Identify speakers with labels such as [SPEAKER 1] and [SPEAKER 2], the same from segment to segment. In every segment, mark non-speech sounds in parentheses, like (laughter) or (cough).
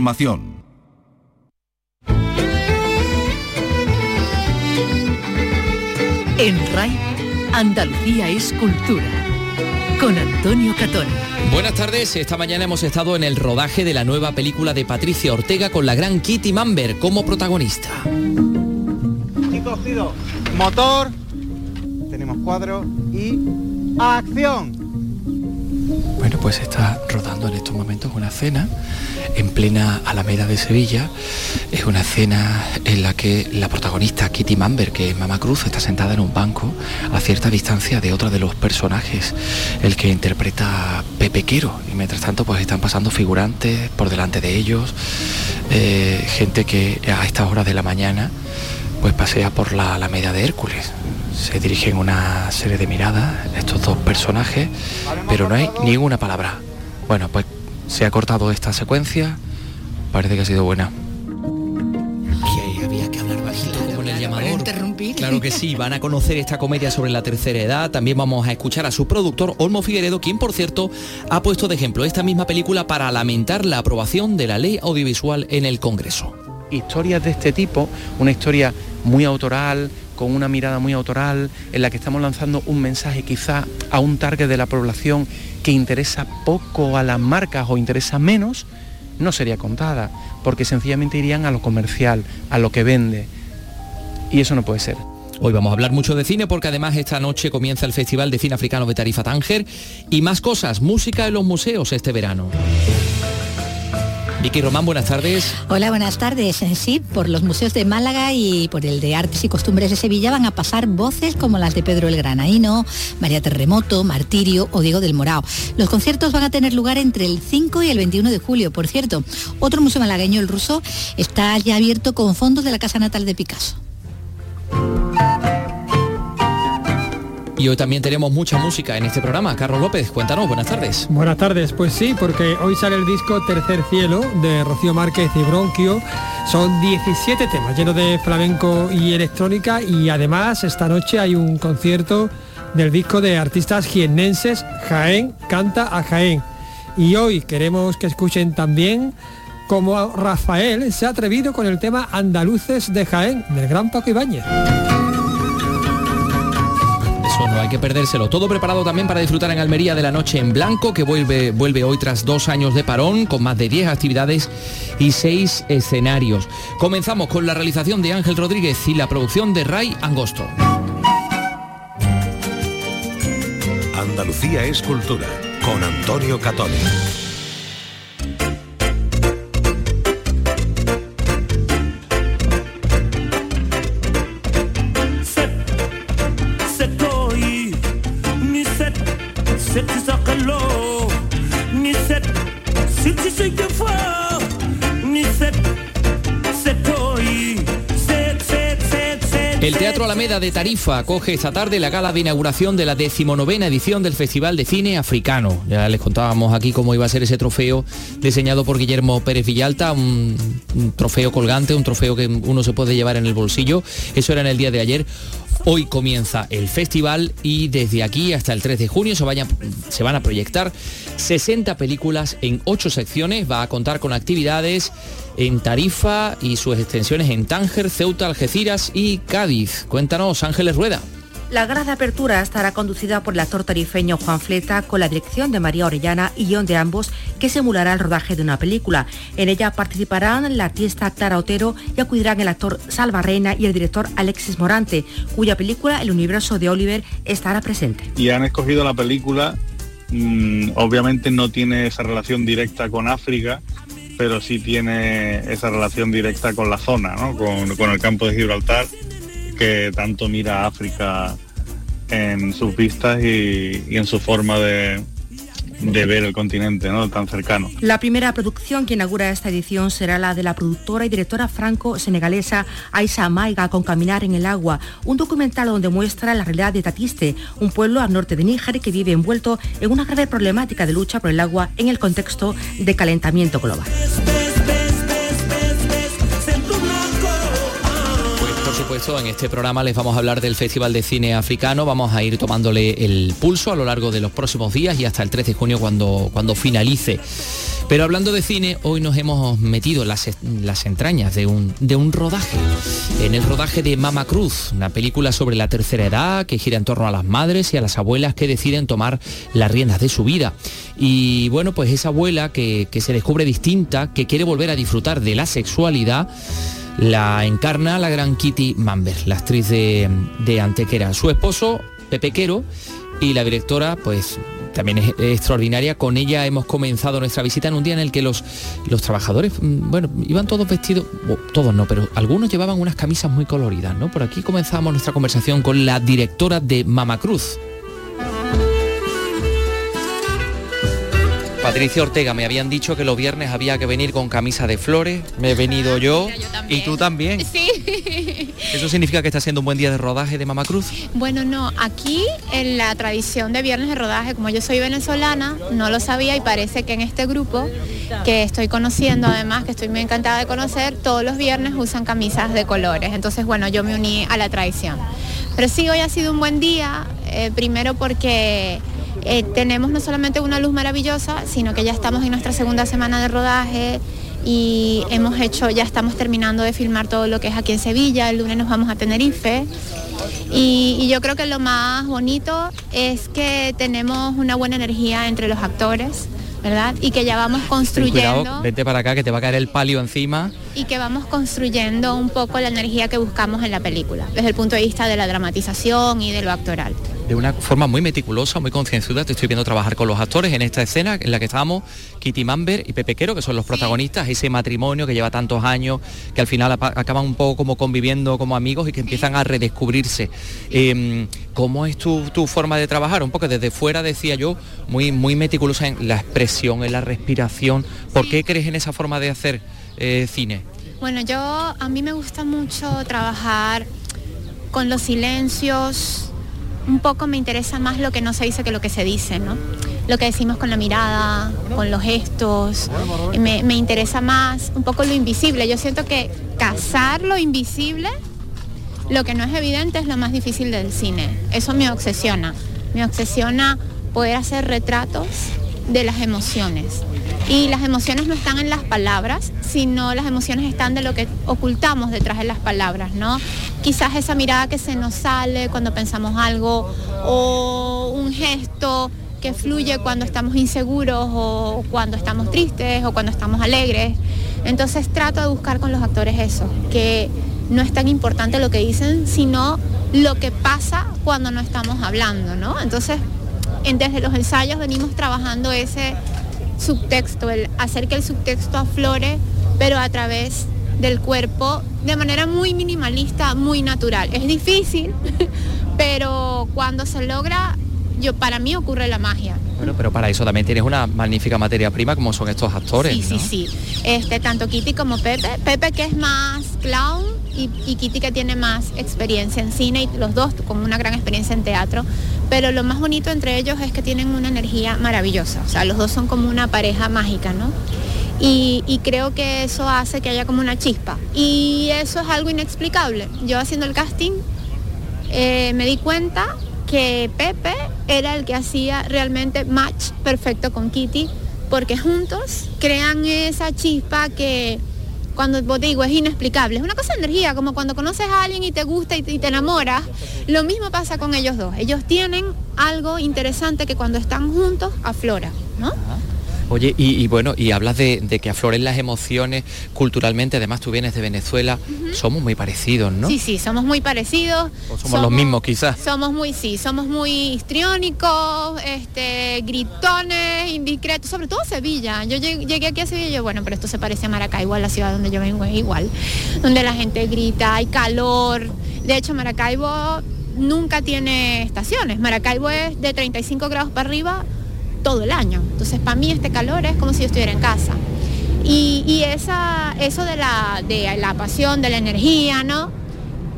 [SPEAKER 1] Información.
[SPEAKER 2] En RAI, Andalucía es cultura. Con Antonio Catón.
[SPEAKER 3] Buenas tardes, esta mañana hemos estado en el rodaje de la nueva película de Patricia Ortega con la gran Kitty Mamber como protagonista.
[SPEAKER 4] Y cogido motor, tenemos cuadro y acción.
[SPEAKER 5] Bueno, pues está rodando en estos momentos una cena en plena Alameda de Sevilla. Es una escena en la que la protagonista, Kitty Mamber, que es Mama Cruz, está sentada en un banco a cierta distancia de otro de los personajes, el que interpreta Pepe Quero. Y mientras tanto, pues están pasando figurantes por delante de ellos, eh, gente que a estas horas de la mañana pues pasea por la Alameda de Hércules. Se dirigen una serie de miradas estos dos personajes, pero no hay ninguna palabra. Bueno, pues se ha cortado esta secuencia, parece que ha sido buena.
[SPEAKER 3] Que había que hablar bajito como en el llamador.
[SPEAKER 6] interrumpir.
[SPEAKER 3] Claro que sí, van a conocer esta comedia sobre la tercera edad. También vamos a escuchar a su productor, Olmo Figueredo, quien por cierto ha puesto de ejemplo esta misma película para lamentar la aprobación de la ley audiovisual en el Congreso.
[SPEAKER 5] Historias de este tipo, una historia muy autoral, con una mirada muy autoral, en la que estamos lanzando un mensaje quizá a un target de la población que interesa poco a las marcas o interesa menos, no sería contada, porque sencillamente irían a lo comercial, a lo que vende. Y eso no puede ser.
[SPEAKER 3] Hoy vamos a hablar mucho de cine porque además esta noche comienza el Festival de Cine Africano de Tarifa Tánger y más cosas, música en los museos este verano. Vicky Román, buenas tardes.
[SPEAKER 6] Hola, buenas tardes. Eh, Sí, por los museos de Málaga y por el de Artes y Costumbres de Sevilla van a pasar voces como las de Pedro el Granaíno, María Terremoto, Martirio o Diego del Morao. Los conciertos van a tener lugar entre el 5 y el 21 de julio. Por cierto, otro museo malagueño, el ruso, está ya abierto con fondos de la casa natal de Picasso.
[SPEAKER 3] Y hoy también tenemos mucha música en este programa. Carlos López, cuéntanos, buenas tardes.
[SPEAKER 7] Buenas tardes, pues sí, porque hoy sale el disco Tercer Cielo de Rocío Márquez y Bronquio. Son 17 temas llenos de flamenco y electrónica y además esta noche hay un concierto del disco de artistas jiennenses Jaén canta a Jaén. Y hoy queremos que escuchen también cómo Rafael se ha atrevido con el tema Andaluces de Jaén del gran Paco Ibáñez.
[SPEAKER 3] Que perdérselo. Todo preparado también para disfrutar en Almería de la Noche en Blanco, que vuelve, vuelve hoy tras dos años de parón, con más de 10 actividades y 6 escenarios. Comenzamos con la realización de Ángel Rodríguez y la producción de Ray Angosto.
[SPEAKER 8] Andalucía es cultura con Antonio Catoni.
[SPEAKER 3] De Tarifa acoge esta tarde la gala de inauguración de la decimonovena edición del Festival de Cine Africano. Ya les contábamos aquí cómo iba a ser ese trofeo diseñado por Guillermo Pérez Villalta, un, un trofeo colgante, un trofeo que uno se puede llevar en el bolsillo. Eso era en el día de ayer. Hoy comienza el festival y desde aquí hasta el 3 de junio se, se van a proyectar 60 películas en 8 secciones. Va a contar con actividades en Tarifa y sus extensiones en Tánger, Ceuta, Algeciras y Cádiz. Cuéntanos, Ángeles Rueda.
[SPEAKER 9] La gala de apertura estará conducida por el actor tarifeño Juan Fleta con la dirección de María Orellana y guion de ambos que simulará el rodaje de una película. En ella participarán la artista Clara Otero y acudirán el actor Salva Reina y el director Alexis Morante, cuya película El universo de Oliver estará presente.
[SPEAKER 10] y han escogido la película, mm, obviamente no tiene esa relación directa con África, pero sí tiene esa relación directa con la zona, ¿no? con, con el campo de Gibraltar, que tanto mira a África en sus vistas y, y en su forma de, de ver el continente ¿no? tan cercano.
[SPEAKER 9] La primera producción que inaugura esta edición será la de la productora y directora franco-senegalesa Aisha Maiga con Caminar en el agua, un documental donde muestra la realidad de Tatiste, un pueblo al norte de Níger que vive envuelto en una grave problemática de lucha por el agua en el contexto de calentamiento global.
[SPEAKER 3] En este programa les vamos a hablar del Festival de Cine Africano. Vamos a ir tomándole el pulso a lo largo de los próximos días y hasta el 13 de junio cuando, cuando finalice. Pero hablando de cine, hoy nos hemos metido las, las entrañas de un, de un rodaje. En el rodaje de Mama Cruz, una película sobre la tercera edad que gira en torno a las madres y a las abuelas que deciden tomar las riendas de su vida. Y bueno, pues esa abuela que, que se descubre distinta, que quiere volver a disfrutar de la sexualidad, la encarna la gran Kitty Mamber, la actriz de, de Antequera. Su esposo, Pepe Quero, y la directora, pues también es, extraordinaria. Con ella hemos comenzado nuestra visita en un día en el que los, los trabajadores, mm, bueno, iban todos vestidos, todos no, pero algunos llevaban unas camisas muy coloridas, ¿no? Por aquí comenzamos nuestra conversación con la directora de Mama Patricia Ortega, me habían dicho que los viernes había que venir con camisa de flores, me he venido yo, y tú también.
[SPEAKER 1] Sí. (laughs)
[SPEAKER 3] ¿Eso significa que está siendo un buen día de rodaje de Mama Cruz?
[SPEAKER 1] Bueno, no, aquí en la tradición de viernes de rodaje, como yo soy venezolana, no lo sabía y parece que en este grupo que estoy conociendo, además, que estoy muy encantada de conocer, todos los viernes usan camisas de colores. Entonces, bueno, yo me uní a la tradición. Pero sí, hoy ha sido un buen día, eh, primero porque eh, tenemos no solamente una luz maravillosa, sino que ya estamos en nuestra segunda semana de rodaje y hemos hecho, ya estamos terminando de filmar todo lo que es aquí en Sevilla, el lunes nos vamos a Tenerife. Y, y yo creo que lo más bonito es que tenemos una buena energía entre los actores, ¿verdad? Y que ya vamos construyendo
[SPEAKER 3] Cuidado, vete para acá que te va a caer el palio encima.
[SPEAKER 1] y que vamos construyendo un poco la energía que buscamos en la película, desde el punto de vista de la dramatización y de lo actoral.
[SPEAKER 3] De una forma muy meticulosa, muy concienzuda. Te estoy viendo trabajar con los actores en esta escena en la que estábamos Kitty Mamber y Pepe Quero, que son los protagonistas, ese matrimonio que lleva tantos años, que al final acaban un poco como conviviendo como amigos y que empiezan a redescubrirse. Eh, ¿Cómo es tu, tu forma de trabajar? Un poco desde fuera decía yo, muy, muy meticulosa en la expresión, en la respiración. ¿Por qué crees en esa forma de hacer eh, cine?
[SPEAKER 1] Bueno, yo a mí me gusta mucho trabajar con los silencios. Un poco me interesa más lo que no se dice que lo que se dice, ¿no? Lo que decimos con la mirada, con los gestos. Me, me interesa más un poco lo invisible. Yo siento que cazar lo invisible, lo que no es evidente, es lo más difícil del cine. Eso me obsesiona. Me obsesiona poder hacer retratos de las emociones. Y las emociones no están en las palabras, sino las emociones están de lo que ocultamos detrás de las palabras, ¿no? Quizás esa mirada que se nos sale cuando pensamos algo o un gesto que fluye cuando estamos inseguros o cuando estamos tristes o cuando estamos alegres. Entonces trato de buscar con los actores eso, que no es tan importante lo que dicen, sino lo que pasa cuando no estamos hablando, ¿no? Entonces, en- desde los ensayos venimos trabajando ese subtexto, el hacer que el subtexto aflore, pero a través del cuerpo, de manera muy minimalista, muy natural. Es difícil, (laughs) pero cuando se logra, yo para mí ocurre la magia.
[SPEAKER 3] Bueno, pero para eso también tienes una magnífica materia prima como son estos actores.
[SPEAKER 1] Sí,
[SPEAKER 3] ¿no?
[SPEAKER 1] sí, sí. Este, tanto Kitty como Pepe. Pepe que es más clown y, y Kitty que tiene más experiencia en cine y los dos con una gran experiencia en teatro. Pero lo más bonito entre ellos es que tienen una energía maravillosa. O sea, los dos son como una pareja mágica, ¿no? Y, y creo que eso hace que haya como una chispa. Y eso es algo inexplicable. Yo haciendo el casting eh, me di cuenta que Pepe era el que hacía realmente match perfecto con Kitty, porque juntos crean esa chispa que cuando vos digo es inexplicable. Es una cosa de energía, como cuando conoces a alguien y te gusta y te, y te enamoras. Lo mismo pasa con ellos dos. Ellos tienen algo interesante que cuando están juntos aflora, ¿no?
[SPEAKER 3] Oye, y, y bueno, y hablas de, de que afloren las emociones culturalmente, además tú vienes de Venezuela, somos muy parecidos, ¿no?
[SPEAKER 1] Sí, sí, somos muy parecidos.
[SPEAKER 3] O somos, los mismos quizás.
[SPEAKER 1] Somos muy, sí, somos muy histriónicos, este, gritones, indiscretos, sobre todo Sevilla. Yo llegué, llegué aquí a Sevilla y yo, bueno, pero esto se parece a Maracaibo, a la ciudad donde yo vengo, es igual. Donde la gente grita, hay calor. De hecho, Maracaibo nunca tiene estaciones. Maracaibo es de 35 grados para arriba todo el año. Entonces, para mí este calor es como si yo estuviera en casa. Y, y esa, eso de la, de la pasión, de la energía, ¿no?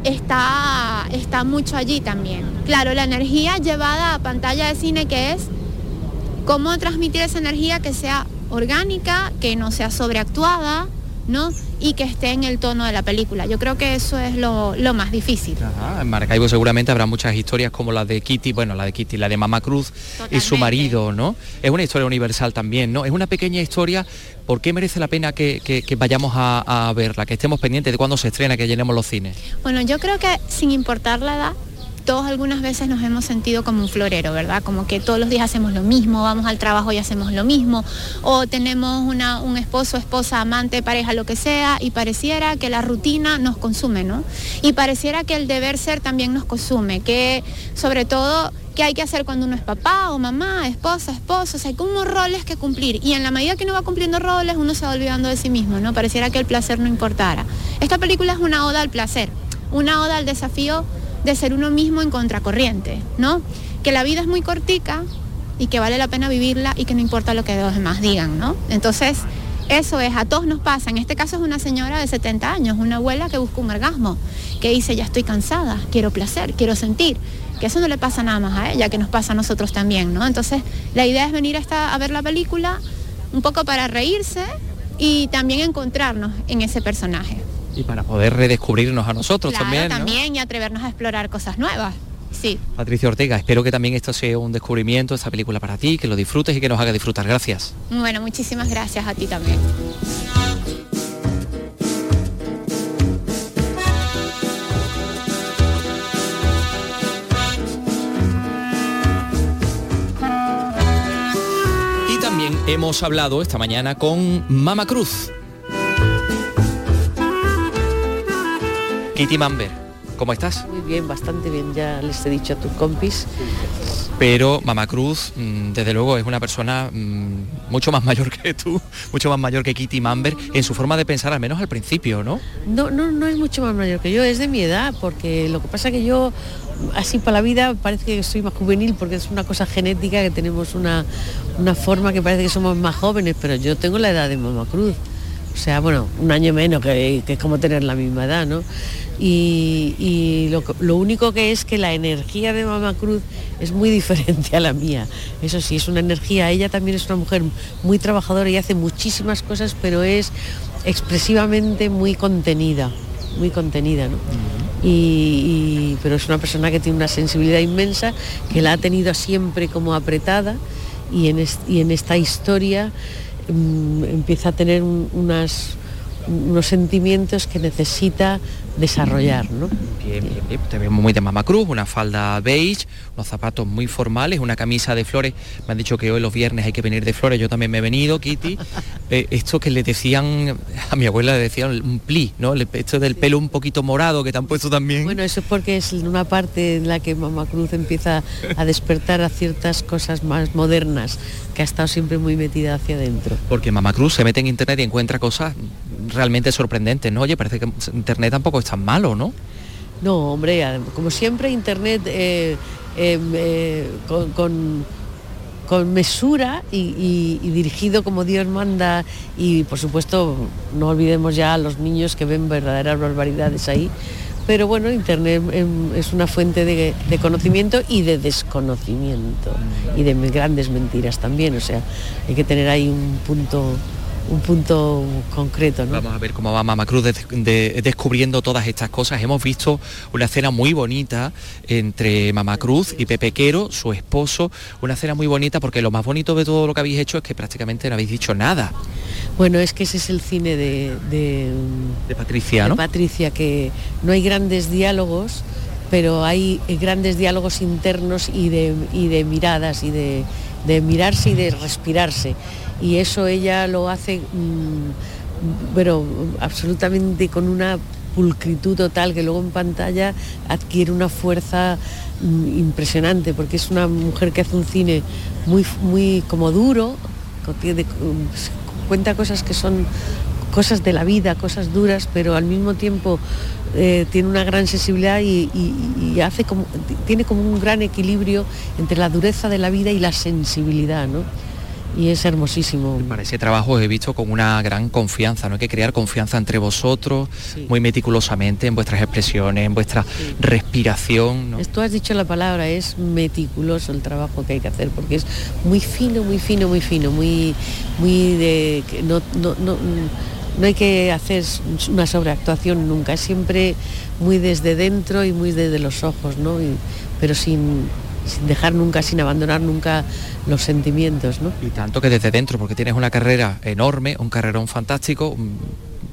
[SPEAKER 1] Está, está mucho allí también. Claro, la energía llevada a pantalla de cine que es cómo transmitir esa energía que sea orgánica, que no sea sobreactuada, ¿no? Y que esté en el tono de la película. Yo creo que eso es lo, lo más difícil.
[SPEAKER 3] Ajá, en Maracaibo seguramente habrá muchas historias como la de Kitty, bueno, la de Kitty, la de Mama Cruz y su marido, ¿no? Es una historia universal también, ¿no? Es una pequeña historia, ¿por qué merece la pena que, que- que vayamos a, a verla, que estemos pendientes de cuándo se estrena, que llenemos los cines?
[SPEAKER 1] Bueno, yo creo que sin importar la edad, todos algunas veces nos hemos sentido como un florero, ¿verdad? Como que todos los días hacemos lo mismo, vamos al trabajo y hacemos lo mismo, o tenemos un esposo, esposa, amante, pareja, lo que sea, y pareciera que la rutina nos consume, ¿no? Y pareciera que el deber ser también nos consume, que sobre todo qué hay que hacer cuando uno es papá o mamá, esposa, esposo, o sea, hay como roles que cumplir. Y en la medida que uno va cumpliendo roles, uno se va olvidando de sí mismo, ¿no? Pareciera que el placer no importara. Esta película es una oda al placer, una oda al desafío de ser uno mismo en contracorriente, ¿no? Que la vida es muy cortica y que vale la pena vivirla y que no importa lo que los demás digan, ¿no? Entonces, eso es, a todos nos pasa. En este caso es una señora de 70 años, una abuela que busca un orgasmo, que dice, ya estoy cansada, quiero placer, quiero sentir. Que eso no le pasa nada más a ella, que nos pasa a nosotros también, ¿no? Entonces, la idea es venir a, esta- a ver la película un poco para reírse y también encontrarnos en ese personaje.
[SPEAKER 3] Y para poder redescubrirnos a nosotros
[SPEAKER 1] Claro,
[SPEAKER 3] también, ¿no?
[SPEAKER 1] también y atrevernos a explorar cosas nuevas. Sí.
[SPEAKER 3] Patricia Ortega, espero que también esto sea un descubrimiento, esta película para ti, que lo disfrutes y que nos haga disfrutar. Gracias.
[SPEAKER 1] Bueno, muchísimas gracias a ti también.
[SPEAKER 11] Y también hemos hablado esta mañana con Mama Cruz.
[SPEAKER 3] Kitty Mamber, ¿cómo estás?
[SPEAKER 12] Muy bien, bastante bien, ya les he dicho a tus compis.
[SPEAKER 3] Pero Mama Cruz, mm, desde luego, es una persona mm, mucho más (laughs) mayor que tú, mucho más mayor que Kitty Mamber, en su forma de pensar, al menos al principio, ¿no?
[SPEAKER 12] No, no, no es mucho más mayor que yo, es de mi edad, porque lo que pasa que yo, así para la vida, parece que soy más juvenil, porque es una cosa genética que tenemos una, una forma que parece que somos más jóvenes, pero yo tengo la edad de Mama Cruz. O sea, bueno, un año menos, que, que es como tener la misma edad, ¿no? Y, y lo, único que es que la energía de Mama Cruz es muy diferente a la mía. Eso sí, es una energía, ella también es una mujer muy trabajadora y hace muchísimas cosas, pero es expresivamente muy contenida, muy contenida, ¿no? Y, y- pero es una persona que tiene una sensibilidad inmensa, que la ha tenido siempre como apretada y en, es- y en esta historia empieza a tener un- unas, unos sentimientos que necesita desarrollar, ¿no?
[SPEAKER 3] Bien, bien, bien. Te vemos muy de Mama Cruz, una falda beige, unos zapatos muy formales, una camisa de flores. Me han dicho que hoy los viernes hay que venir de flores, yo también me he venido, Kitty. (laughs) Eh, esto que le decían, a mi abuela le decían un pli, ¿no? Esto del pelo un poquito morado que te han puesto también.
[SPEAKER 12] Bueno, eso es porque es una parte en la que Mama Cruz empieza a despertar a ciertas cosas más modernas, que ha estado siempre muy metida hacia adentro.
[SPEAKER 3] Porque Mama Cruz se mete en internet y encuentra cosas realmente sorprendentes, ¿no? Oye, parece que internet tampoco es tan malo, ¿no?
[SPEAKER 12] No, hombre, como siempre Internet eh, eh, eh, con, con- con mesura y, y- y dirigido como Dios manda y por supuesto no olvidemos ya a los niños que ven verdaderas barbaridades ahí. Pero bueno, Internet em, es una fuente de, de conocimiento y de desconocimiento y de grandes mentiras también. O sea, hay que tener ahí un punto, un punto concreto. ¿no?
[SPEAKER 3] Vamos a ver cómo va Mama Cruz de- de- descubriendo todas estas cosas. Hemos visto una escena muy bonita entre Mama Cruz y Pepe Quero, su esposo. Una escena muy bonita porque lo más bonito de todo lo que habéis hecho es que prácticamente no habéis dicho nada.
[SPEAKER 12] Bueno, es que ese es el cine de, de,
[SPEAKER 3] De Patricia,
[SPEAKER 12] de
[SPEAKER 3] ¿no?
[SPEAKER 12] Patricia, que no hay grandes diálogos, pero hay grandes diálogos internos y de, y de miradas y de, de mirarse y de respirarse. Y eso ella lo hace, mm, pero absolutamente con una pulcritud total que luego en pantalla adquiere una fuerza mm, impresionante porque es una mujer que hace un cine muy muy como duro cuenta cosas que son cosas de la vida, cosas duras, pero al mismo tiempo eh, tiene una gran sensibilidad y, y- y hace como, tiene como un gran equilibrio entre la dureza de la vida y la sensibilidad, ¿no? Y es hermosísimo.
[SPEAKER 3] Para ese trabajo os he visto con una gran confianza, ¿no? Hay que crear confianza entre vosotros, muy meticulosamente en vuestras expresiones, en vuestra respiración, ¿no?
[SPEAKER 12] Tú has dicho la palabra, es meticuloso el trabajo que hay que hacer, porque es muy fino, muy fino, muy fino, muy, muy de no, no, no, no hay que hacer una sobreactuación nunca, es siempre muy desde dentro y muy desde los ojos, ¿no? Y- pero sin, sin dejar nunca, sin abandonar nunca los sentimientos, ¿no?
[SPEAKER 5] Y tanto que desde dentro, porque tienes una carrera enorme, un carrerón fantástico,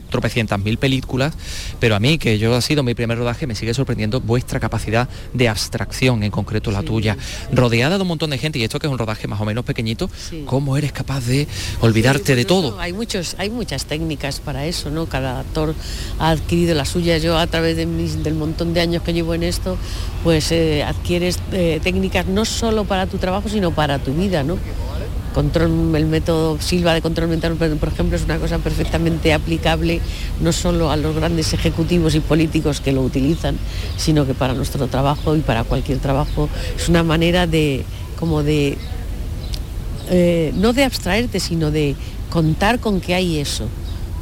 [SPEAKER 5] tropecientas mil películas, pero a mí, que yo ha sido mi primer rodaje, me sigue sorprendiendo vuestra capacidad de abstracción, en concreto la tuya. Rodeada de un montón de gente, y esto que es un rodaje más o menos pequeñito, ¿cómo eres capaz de olvidarte de todo?
[SPEAKER 12] Hay muchos, hay muchas técnicas para eso, ¿no? Cada actor ha adquirido la suya. Yo a través de mis- del montón de años que llevo en esto, pues eh, adquieres eh, técnicas no solo para tu trabajo, sino para tu vida, ¿no? Control, el método Silva de control mental, por ejemplo, es una cosa perfectamente aplicable no solo a los grandes ejecutivos y políticos que lo utilizan, sino que para nuestro trabajo y para cualquier trabajo es una manera de como de eh, no de abstraerte, sino de contar con que hay eso.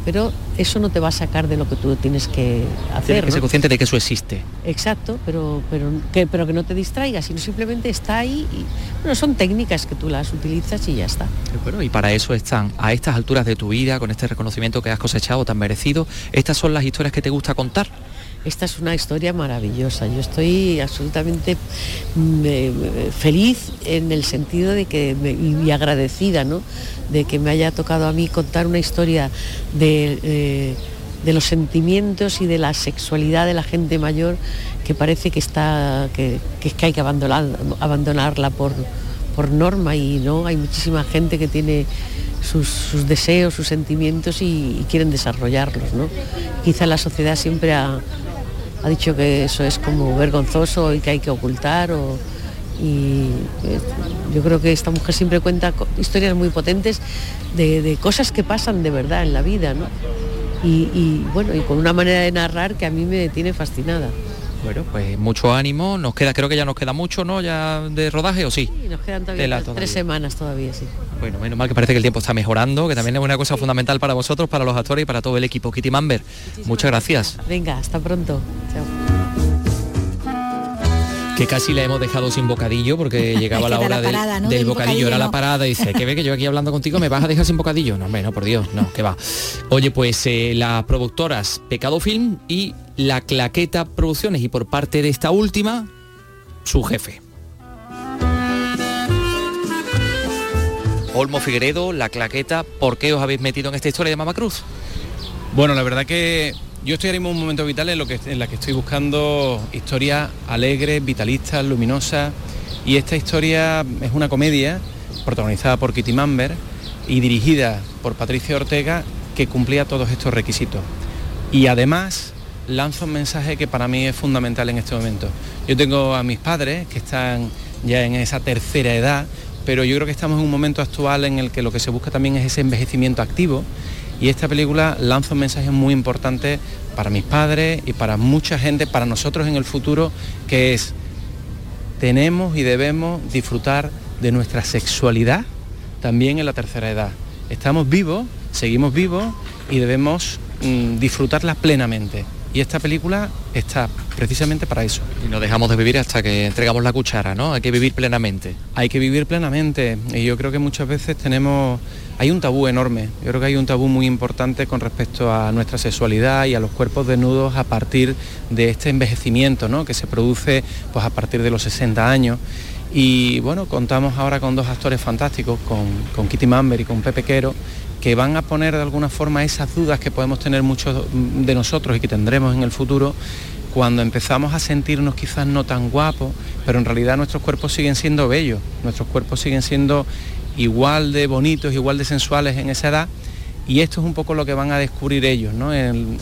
[SPEAKER 12] Pero eso no te va a sacar de lo que tú tienes que hacer.
[SPEAKER 5] Tienes que ser
[SPEAKER 12] ¿no?
[SPEAKER 5] consciente de que eso existe.
[SPEAKER 12] Exacto, pero, pero, que, pero que no te distraigas, sino simplemente está ahí. Y, bueno, son técnicas que tú las utilizas y ya está.
[SPEAKER 5] Bueno, y para eso están, a estas alturas de tu vida, con este reconocimiento que has cosechado tan merecido, estas son las historias que te gusta contar.
[SPEAKER 12] Esta es una historia maravillosa. Yo estoy absolutamente mm, eh, feliz en el sentido de que y agradecida, ¿no? De que me haya tocado a mí contar una historia de, eh, de los sentimientos y de la sexualidad de la gente mayor que parece que está que, que es que hay que abandonar, abandonarla por, por norma y no hay muchísima gente que tiene sus, sus deseos, sus sentimientos y, y quieren desarrollarlos, ¿no? Quizá la sociedad siempre ha, ha dicho que eso es como vergonzoso y que hay que ocultar o- y eh, yo creo que esta mujer siempre cuenta historias muy potentes de, de cosas que pasan de verdad en la vida, ¿no? Y, y, bueno, y con una manera de narrar que a mí me tiene fascinada.
[SPEAKER 5] Bueno, pues mucho ánimo, nos queda, creo que ya nos queda mucho, ¿no? Ya de rodaje o sí.
[SPEAKER 12] Y nos quedan todavía tres-
[SPEAKER 5] todavía.
[SPEAKER 12] tres semanas todavía, sí.
[SPEAKER 5] Bueno, menos mal que parece que el tiempo está mejorando, que también es una cosa fundamental para vosotros, para los actores y para todo el equipo. Kitty Mamber, muchas gracias.
[SPEAKER 12] Venga, hasta pronto. Chao.
[SPEAKER 3] que casi la hemos dejado sin bocadillo porque (laughs) llegaba la hora
[SPEAKER 6] la
[SPEAKER 3] del-
[SPEAKER 6] parada, ¿no?
[SPEAKER 3] del,
[SPEAKER 6] Del
[SPEAKER 3] bocadillo,
[SPEAKER 6] bocadillo,
[SPEAKER 3] era la parada y dice, que ve que yo aquí hablando contigo me vas a dejar sin bocadillo. No, hombre, no, por Dios, no, que va. Oye, pues eh, las productoras Pecado Film y La Claqueta Producciones y por parte de esta última, su jefe.
[SPEAKER 5] Olmo Figueredo, La Claqueta, ¿por qué os habéis metido en esta historia de Mama Cruz?
[SPEAKER 13] Bueno, la verdad que yo estoy ahora mismo en un momento vital en, lo que, en la que estoy buscando historias alegres, vitalistas, luminosas. Y esta historia es una comedia protagonizada por Kitty Mamber y dirigida por Patricia Ortega que cumplía todos estos requisitos. Y además lanza un mensaje que para mí es fundamental en este momento. Yo tengo a mis padres que están ya en esa tercera edad, pero yo creo que estamos en un momento actual en el que lo que se busca también es ese envejecimiento activo y esta película lanza un mensaje muy importante para mis padres y para mucha gente, para nosotros en el futuro, que es tenemos y debemos disfrutar de nuestra sexualidad también en la tercera edad. Estamos vivos, seguimos vivos y debemos mm, disfrutarla plenamente. Y esta película está precisamente para eso.
[SPEAKER 5] Y no dejamos de vivir hasta que entregamos la cuchara, ¿no? Hay que vivir plenamente.
[SPEAKER 13] Hay que vivir plenamente y yo creo que muchas veces tenemos, hay un tabú enorme, yo creo que hay un tabú muy importante con respecto a nuestra sexualidad y a los cuerpos desnudos a partir de este envejecimiento ¿no? que se produce pues, a partir de los 60 años. Y bueno, contamos ahora con dos actores fantásticos, con, con Kitty Mamber y con Pepe Quero, que van a poner de alguna forma esas dudas que podemos tener muchos de nosotros y que tendremos en el futuro cuando empezamos a sentirnos quizás no tan guapos, pero en realidad nuestros cuerpos siguen siendo bellos, nuestros cuerpos siguen siendo igual de bonitos, igual de sensuales en esa edad. Y esto es un poco lo que van a descubrir ellos, ¿no?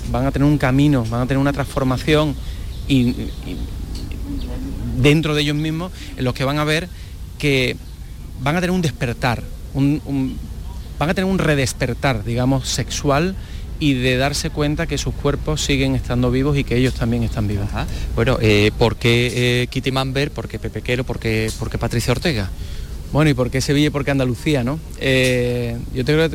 [SPEAKER 13] Van a tener un camino, van a tener una transformación y, dentro de ellos mismos en los que van a ver que van a tener un despertar, un- van a tener un redespertar, digamos, sexual y de darse cuenta que sus cuerpos siguen estando vivos y que ellos también están vivos.
[SPEAKER 5] Bueno, eh, ¿por qué eh, Kitty Mamber? ¿Por qué Pepe Quero? ¿Por qué, por qué Patricia Ortega?
[SPEAKER 13] Bueno, ¿y por qué Sevilla y por qué Andalucía, no? Eh, yo te creo,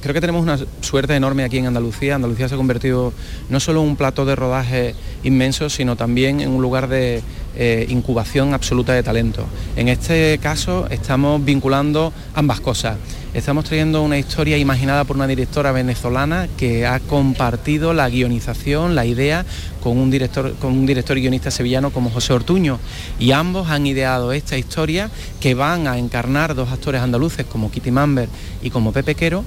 [SPEAKER 13] creo que tenemos una suerte enorme aquí en Andalucía. Andalucía se ha convertido no solo en un plato de rodaje inmenso, sino también en un lugar de eh, incubación absoluta de talento. En este caso estamos vinculando ambas cosas. Estamos trayendo una historia imaginada por una directora venezolana que ha compartido la guionización, la idea, con un director, con un director guionista sevillano como José Ortuño. Y ambos han ideado esta historia que van a encarnar dos actores andaluces como Kitty Mamber y como Pepe Quero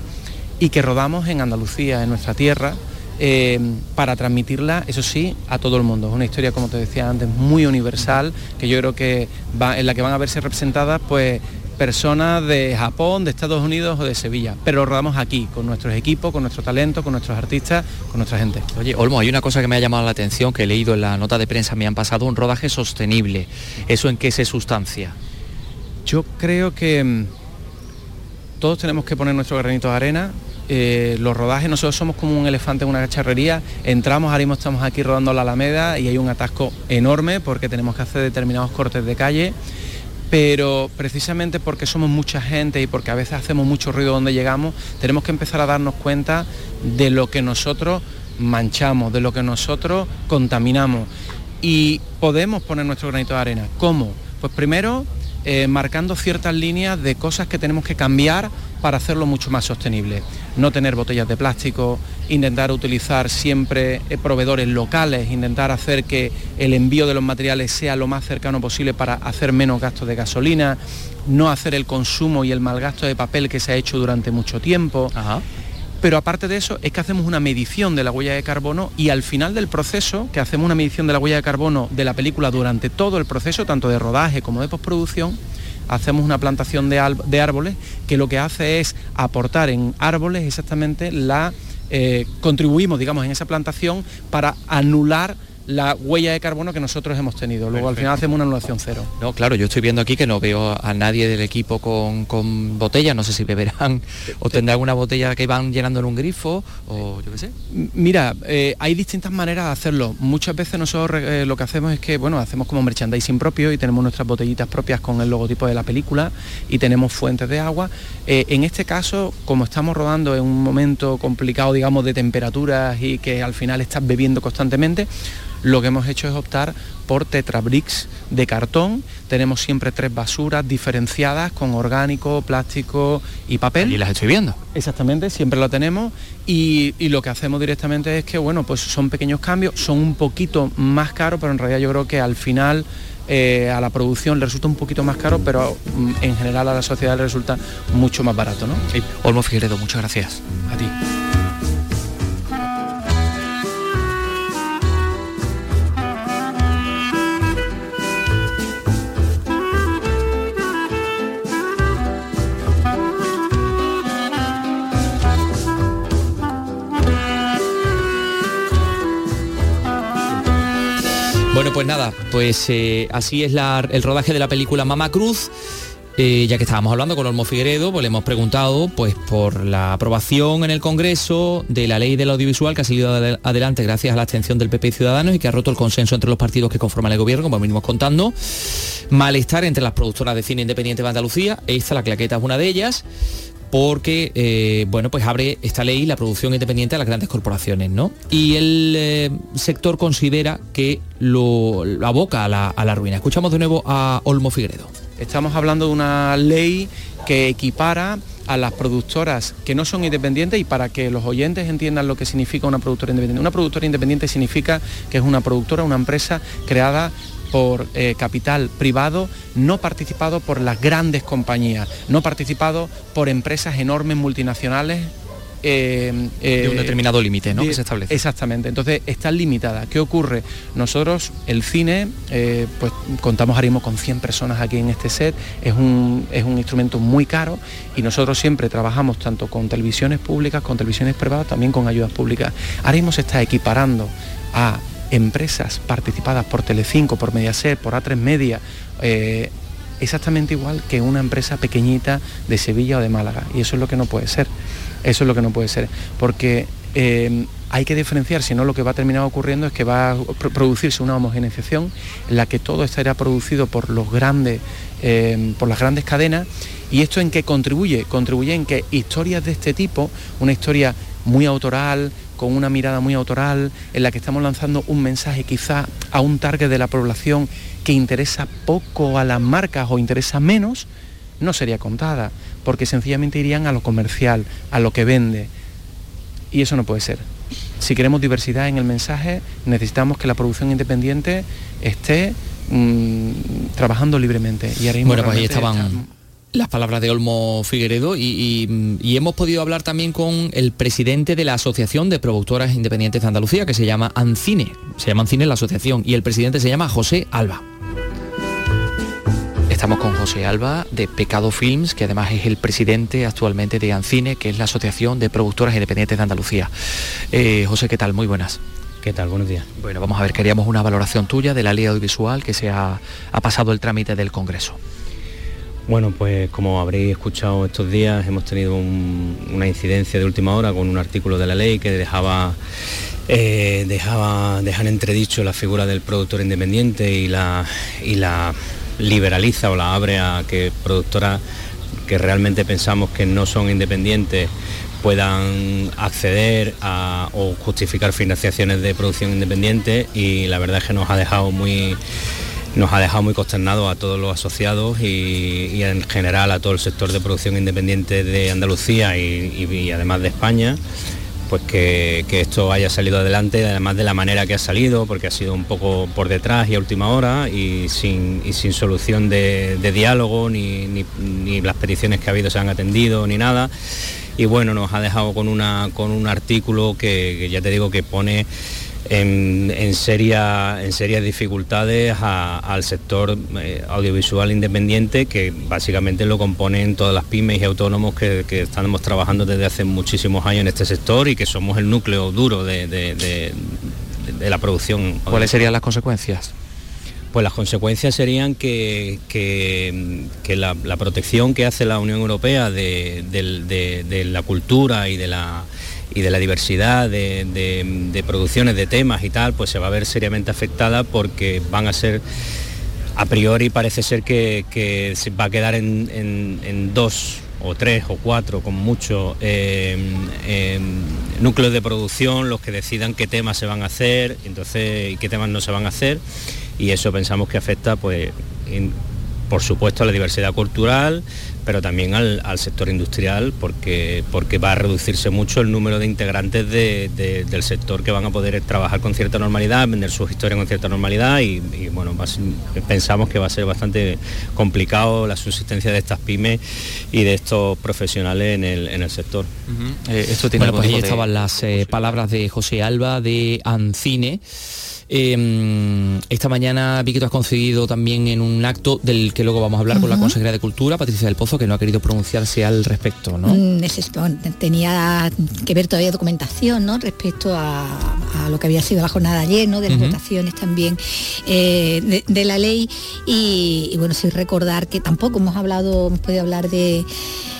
[SPEAKER 13] y que rodamos en Andalucía, en nuestra tierra, eh, para transmitirla, eso sí, a todo el mundo. Es una historia, como te decía antes, muy universal, que yo creo que va, en la que van a verse representadas pues personas de Japón, de Estados Unidos o de Sevilla, pero lo rodamos aquí, con nuestros equipos, con nuestro talento, con nuestros artistas, con nuestra gente.
[SPEAKER 3] Oye, Olmo, hay una cosa que me ha llamado la atención, que he leído en la nota de prensa, me han pasado un rodaje sostenible. ¿Eso en qué se sustancia?
[SPEAKER 13] Yo creo que mm, todos tenemos que poner nuestro granito de arena. Eh, los rodajes, nosotros somos como un elefante en una cacharrería, entramos, ahora mismo estamos aquí rodando la Alameda y hay un atasco enorme porque tenemos que hacer determinados cortes de calle pero precisamente porque somos mucha gente y porque a veces hacemos mucho ruido donde llegamos, tenemos que empezar a darnos cuenta de lo que nosotros manchamos, de lo que nosotros contaminamos. Y podemos poner nuestro granito de arena. ¿Cómo? Pues primero eh, marcando ciertas líneas de cosas que tenemos que cambiar para hacerlo mucho más sostenible. No tener botellas de plástico, intentar utilizar siempre eh, proveedores locales, intentar hacer que el envío de los materiales sea lo más cercano posible para hacer menos gastos de gasolina, no hacer el consumo y el mal gasto de papel que se ha hecho durante mucho tiempo. Pero aparte de eso es que hacemos una medición de la huella de carbono y al final del proceso, que hacemos una medición de la huella de carbono de la película durante todo el proceso, tanto de rodaje como de postproducción, hacemos una plantación de, árboles que lo que hace es aportar en árboles exactamente la... Eh, contribuimos, digamos, en esa plantación para anular la huella de carbono que nosotros hemos tenido. Luego al final hacemos una anulación cero.
[SPEAKER 3] No, claro, yo estoy viendo aquí que no veo a nadie del equipo con, con botellas, no sé si beberán o tendrán alguna botella que van llenando en un grifo o yo qué sé.
[SPEAKER 13] Mira, eh, hay distintas maneras de hacerlo. Muchas veces nosotros eh, lo que hacemos es que, bueno, hacemos como merchandising propio y tenemos nuestras botellitas propias con el logotipo de la película y tenemos fuentes de agua. Eh, en este caso, como estamos rodando en un momento complicado, digamos, de temperaturas y que al final estás bebiendo constantemente, lo que hemos hecho es optar por tetrabricks de cartón. Tenemos siempre tres basuras diferenciadas con orgánico, plástico y papel.
[SPEAKER 3] Y las estoy viendo.
[SPEAKER 13] Exactamente, siempre lo tenemos. Y, lo que hacemos directamente es que, bueno, pues son pequeños cambios, son un poquito más caros, pero en realidad yo creo que al final eh, a la producción le resulta un poquito más caro, pero mm, en general a la sociedad le resulta mucho más barato, ¿no?
[SPEAKER 3] Olmo Figueredo, muchas gracias.
[SPEAKER 13] A ti.
[SPEAKER 3] Pues nada, pues eh, así es el rodaje de la película Mama Cruz. Eh, ya que estábamos hablando con Olmo Figueredo, pues le hemos preguntado pues, por la aprobación en el Congreso de la ley del audiovisual que ha salido adelante gracias a la abstención del PP y Ciudadanos y que ha roto el consenso entre los partidos que conforman el gobierno, como venimos contando. Malestar entre las productoras de cine independiente de Andalucía, esta, la claqueta es una de ellas porque eh, bueno pues abre esta ley la producción independiente a las grandes corporaciones ¿no? y el eh, sector considera que lo, aboca a la, ruina escuchamos de nuevo a Olmo Figueredo
[SPEAKER 13] estamos hablando de una ley que equipara a las productoras que no son independientes y para que los oyentes entiendan lo que significa una productora independiente. Una productora independiente significa que es una productora, una empresa creada por eh, capital privado, no participado por las grandes compañías, no participado por empresas enormes multinacionales
[SPEAKER 3] eh, de un eh, determinado límite ¿no?
[SPEAKER 13] que se establece. Exactamente, entonces está limitada. ¿Qué ocurre? Nosotros, el cine, pues contamos ahora mismo con 100 personas aquí en este set, es un, es un instrumento muy caro y nosotros siempre trabajamos tanto con televisiones públicas, con televisiones privadas, también con ayudas públicas. Ahora mismo se está equiparando a empresas participadas por Telecinco, por Mediaset, por A3 Media, eh, exactamente igual que una empresa pequeñita de Sevilla o de Málaga. Y eso es lo que no puede ser. Eso es lo que no puede ser. Porque eh, hay que diferenciar, si no lo que va a terminar ocurriendo es que va a pro- producirse una homogeneización en la que todo estará producido por los grandes, eh, por las grandes cadenas. ¿Y esto en qué contribuye? Contribuye en que historias de este tipo, una historia muy autoral, con una mirada muy autoral, en la que estamos lanzando un mensaje quizá a un target de la población que interesa poco a las marcas o interesa menos, no sería contada, porque sencillamente irían a lo comercial, a lo que vende. Y eso no puede ser. Si queremos diversidad en el mensaje, necesitamos que la producción independiente esté mm, trabajando libremente. Y ahora mismo
[SPEAKER 3] Bueno, pues ahí estaban
[SPEAKER 13] está-
[SPEAKER 3] las palabras de Olmo Figueredo y, y- y hemos podido hablar también con el presidente de la Asociación de Productoras Independientes de Andalucía, que se llama ANCINE. Se llama ANCINE la asociación y el presidente se llama José Alba. Estamos con José Alba de Pecado Films, que además es el presidente actualmente de ANCINE, que es la Asociación de Productoras Independientes de Andalucía. Eh, José, ¿qué tal? Muy buenas.
[SPEAKER 14] ¿Qué tal? Buenos días.
[SPEAKER 3] Bueno, vamos a ver, queríamos una valoración tuya de la ley audiovisual que se ha, ha pasado el trámite del Congreso.
[SPEAKER 14] Bueno, pues como habréis escuchado estos días, hemos tenido un- una incidencia de última hora con un artículo de la ley que dejaba, eh, dejaba dejar entredicho la figura del productor independiente y la, y la liberaliza o la abre a que productoras que realmente pensamos que no son independientes puedan acceder a, o justificar financiaciones de producción independiente y la verdad es que nos ha dejado muy nos ha dejado muy consternados a todos los asociados y, en general a todo el sector de producción independiente de Andalucía y, además de España pues que, esto haya salido adelante, además de la manera que ha salido, porque ha sido un poco por detrás y a última hora y sin, sin solución de, diálogo, ni, ni- ni las peticiones que ha habido se han atendido, ni nada. Y bueno, nos ha dejado con, una, con un artículo que, que ya te digo que pone en, en, seria- en serias dificultades a- al sector eh, audiovisual independiente que básicamente lo componen todas las pymes y autónomos que, que estamos trabajando desde hace muchísimos años en este sector y que somos el núcleo duro de, de- de- de la producción.
[SPEAKER 3] ¿Cuáles serían las consecuencias?
[SPEAKER 14] Pues las consecuencias serían que, que- que la, la protección que hace la Unión Europea de- de la cultura y de la, y de la diversidad de, de- producciones, de temas y tal, pues se va a ver seriamente afectada porque van a ser, a priori parece ser que, que se va a quedar en, en- dos o tres o cuatro con mucho eh, eh, núcleos de producción los que decidan qué temas se van a hacer entonces y qué temas no se van a hacer y eso pensamos que afecta pues por supuesto a la diversidad cultural pero también al, al sector industrial porque, porque va a reducirse mucho el número de integrantes de- de- del sector que van a poder trabajar con cierta normalidad, vender sus historias con cierta normalidad y, y, bueno, ser- pensamos que va a ser bastante complicado la subsistencia de estas pymes y de estos profesionales en el, en el sector.
[SPEAKER 3] Eh, esto tiene
[SPEAKER 14] Bueno, pues ahí
[SPEAKER 3] de-
[SPEAKER 14] estaban
[SPEAKER 3] las eh, palabras de José Alba de Ancine. Eh, esta mañana vi que tú has concedido también en un acto del que luego vamos a hablar con la consejera de Cultura, Patricia del Pozo, que no ha querido pronunciarse al respecto, ¿no?
[SPEAKER 6] Mm, es esto, tenía que ver todavía documentación ¿no? respecto a, a lo que había sido la jornada de ayer, ¿no? de las votaciones también eh, de, de la ley y, y, bueno, sí recordar que tampoco hemos hablado, hemos podido hablar de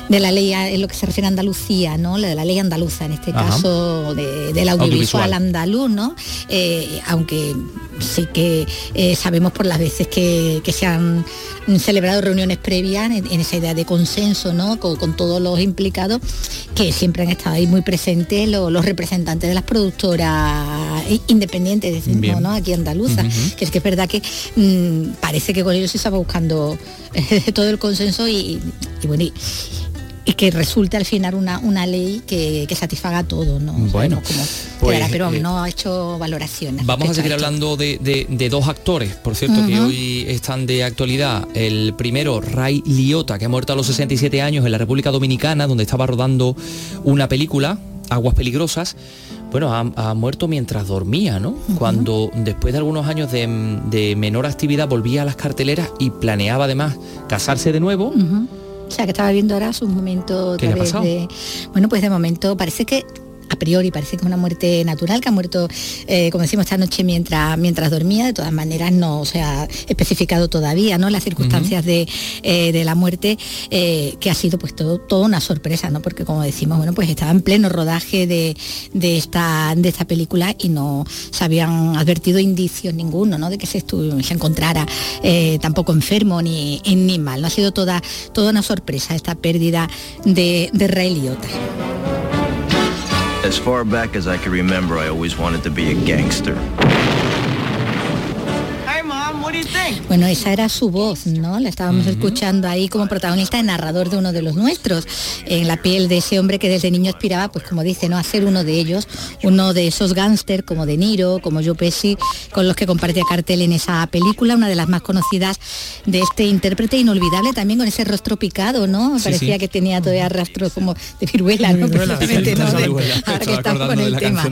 [SPEAKER 6] de la ley en lo que se refiere a Andalucía, ¿no? La de la ley andaluza, en este
[SPEAKER 15] Ajá.
[SPEAKER 6] caso de- del audiovisual,
[SPEAKER 15] Audiovisual.
[SPEAKER 6] andaluz, ¿no? Eh, aunque sí que eh, sabemos por las veces que, que se han celebrado reuniones previas en, en esa idea de consenso, ¿no? Con, con todos los implicados, que siempre han estado ahí muy presentes lo- los representantes de las productoras independientes,
[SPEAKER 15] Bien.
[SPEAKER 6] ¿no? Aquí andaluzas,
[SPEAKER 15] Ujú.
[SPEAKER 6] que es que es verdad que mm, parece que con ellos se estaba buscando eh, (laughs) todo el consenso y, y bueno, y, y que resulte al final una, una ley que, que satisfaga a todos, ¿no?
[SPEAKER 3] Bueno,
[SPEAKER 6] Como
[SPEAKER 3] pues,
[SPEAKER 6] pero
[SPEAKER 3] eh,
[SPEAKER 6] no ha hecho valoraciones.
[SPEAKER 3] Vamos a seguir hablando de, de- de dos actores, por cierto, que hoy están de actualidad. El primero, Ray Liotta, que ha muerto a los 67 años en la República Dominicana, donde estaba rodando una película, Aguas Peligrosas. Bueno, ha, ha muerto mientras dormía, ¿no? Cuando después de algunos años de, de menor actividad volvía a las carteleras y planeaba además casarse de nuevo.
[SPEAKER 6] O sea, que estaba viendo ahora sus momentos
[SPEAKER 3] ¿Qué le ha pasado?
[SPEAKER 6] de... Bueno, pues de momento parece que priori parece que es una muerte natural, que ha muerto, eh, como decimos, esta noche mientras, mientras dormía, de todas maneras no se ha especificado todavía ¿no? las circunstancias de, eh, de, la muerte, eh, que ha sido pues todo, toda una sorpresa, ¿no? porque como decimos, bueno, pues estaba en pleno rodaje de, de, esta, de esta película y no se habían advertido indicios ninguno ¿no? de que se, se encontrara tampoco enfermo ni, ni mal. ¿no? Ha sido toda, toda una sorpresa esta pérdida de, de Ray Liotta.
[SPEAKER 15] As far back as I can remember, I always wanted to be a gangster.
[SPEAKER 6] Bueno, esa era su voz, ¿no? La estábamos escuchando ahí como protagonista y narrador de uno de los nuestros, en la piel de ese hombre que desde niño aspiraba, pues como dice, ¿no? A ser uno de ellos, uno de esos gángster como De Niro, como Joe Pesci, con los que compartía cartel en esa película, una de las más conocidas de este intérprete inolvidable también con ese rostro picado, ¿no? Parecía que tenía todavía rastros como de viruela, ¿no? Precisamente, ¿no? ahora que estamos con el tema.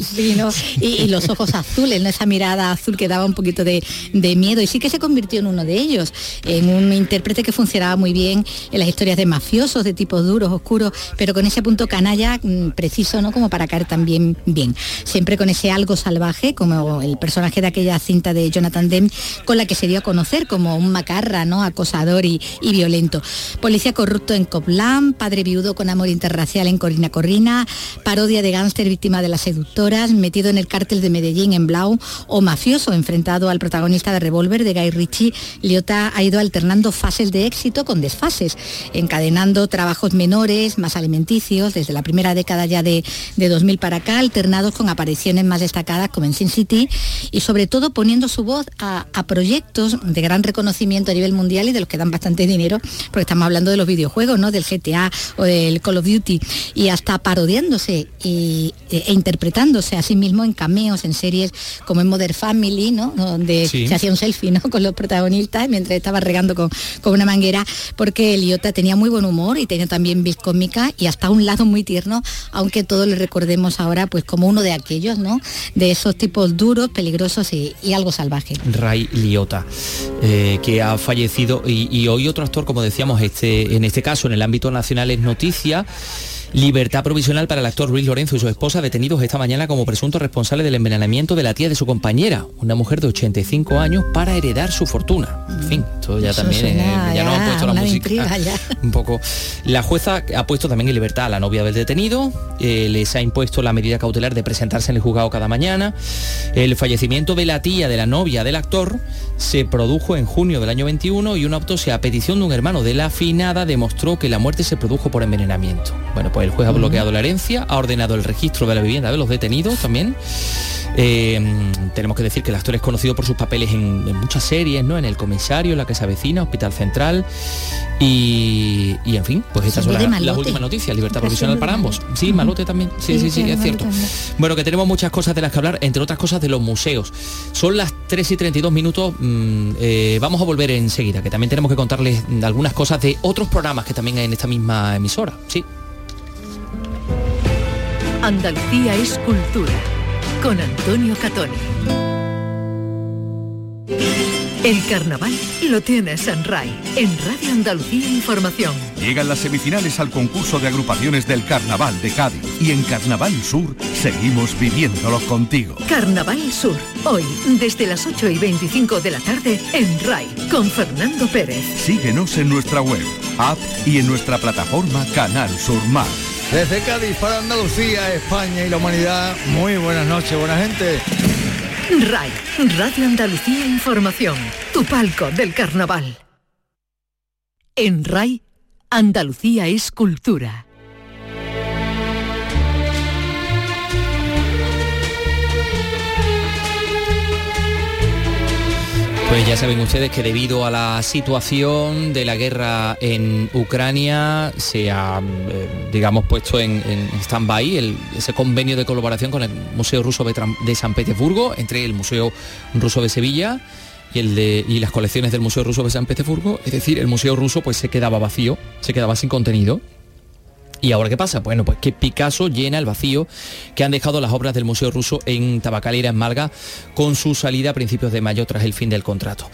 [SPEAKER 6] Sí, ¿no? y, y, los ojos azules, ¿no? Esa mirada azul que daba un poquito de, de miedo sí que se convirtió en uno de ellos, en un intérprete que funcionaba muy bien en las historias de mafiosos, de tipos duros, oscuros, pero con ese punto canalla mm, preciso, ¿no? Como para caer también bien. Siempre con ese algo salvaje, como el personaje de aquella cinta de Jonathan Demme, con la que se dio a conocer como un macarra, ¿no? Acosador y, violento. Policía corrupto en Copland, padre viudo con amor interracial en Corina Corrina, parodia de gángster víctima de las seductoras, metido en el cártel de Medellín en Blau, o mafioso enfrentado al protagonista de Revolver de Guy Ritchie, Liotta ha ido alternando fases de éxito con desfases, encadenando trabajos menores, más alimenticios, desde la primera década ya de, 2000 para acá, alternados con apariciones más destacadas como en Sin City y sobre todo poniendo su voz a, proyectos de gran reconocimiento a nivel mundial y de los que dan bastante dinero, porque estamos hablando de los videojuegos, ¿no? del GTA o del Call of Duty, y hasta parodiándose e, e, interpretándose a sí mismo en cameos, en series como en Modern Family, ¿no? donde se hacía un selfie ¿no? con los protagonistas mientras estaba regando con, una manguera, porque Eliota tenía muy buen humor y tenía también vis cómica y hasta un lado muy tierno, aunque todos le recordemos ahora pues como uno de aquellos, ¿no? De esos tipos duros, peligrosos y, algo salvaje.
[SPEAKER 3] Ray Liotta, eh, que ha fallecido y, y, hoy otro actor, como decíamos, este, en este caso en el ámbito nacional es noticia. Libertad provisional para el actor Luis Lorenzo y su esposa detenidos esta mañana como presuntos responsables del envenenamiento de la tía de su compañera, una mujer de 85 años, para heredar su fortuna. En fin, esto ya también ya, nos ha puesto la música (laughs) un poco. La jueza ha puesto también en libertad a la novia del detenido, eh, les ha impuesto la medida cautelar de presentarse en el juzgado cada mañana. El fallecimiento de la tía de la novia del actor se produjo en junio del año 21 y una autopsia a petición de un hermano de la afinada demostró que la muerte se produjo por envenenamiento. Bueno, pues el juez ha bloqueado la herencia, ha ordenado el registro de la vivienda de los detenidos también. Eh, tenemos que decir que el actor es conocido por sus papeles en, muchas series, ¿no? En El Comisario, La que se avecina, Hospital Central y, en fin, pues estas son las últimas noticias, libertad provisional para ambos. Sí, Malote también, sí, sí, sí, es cierto. Bueno, que tenemos muchas cosas de las que hablar, entre otras cosas de los museos. Son las 3 y 32 minutos, mm, eh, vamos a volver enseguida, que también tenemos que contarles algunas cosas de otros programas que también hay en esta misma emisora, sí.
[SPEAKER 2] Andalucía es cultura, con Antonio Catoni. El carnaval lo tienes en RAI, en Radio Andalucía Información.
[SPEAKER 16] Llegan las semifinales al concurso de agrupaciones del Carnaval de Cádiz y en Carnaval Sur seguimos viviéndolo contigo.
[SPEAKER 2] Carnaval Sur, hoy desde las 8 y 25 de la tarde en RAI con Fernando Pérez.
[SPEAKER 16] Síguenos en nuestra web, app y en nuestra plataforma Canal Sur Mar.
[SPEAKER 17] Desde Cádiz para Andalucía, España y la humanidad, muy buenas noches, buena gente.
[SPEAKER 2] RAI, Radio Andalucía Información, tu palco del carnaval. En RAI, Andalucía es cultura.
[SPEAKER 3] Pues ya saben ustedes que debido a la situación de la guerra en Ucrania se ha, eh, digamos, puesto en, stand-by ese convenio de colaboración con el Museo Ruso de, San Petersburgo, entre el Museo Ruso de Sevilla y, el de, y las colecciones del Museo Ruso de San Petersburgo. Es decir, el Museo Ruso pues se quedaba vacío, se quedaba sin contenido ¿Y ahora qué pasa? Bueno, pues que Picasso llena el vacío que han dejado las obras del Museo Ruso en Tabacalera, en Malga, con su salida a principios de mayo tras el fin del contrato.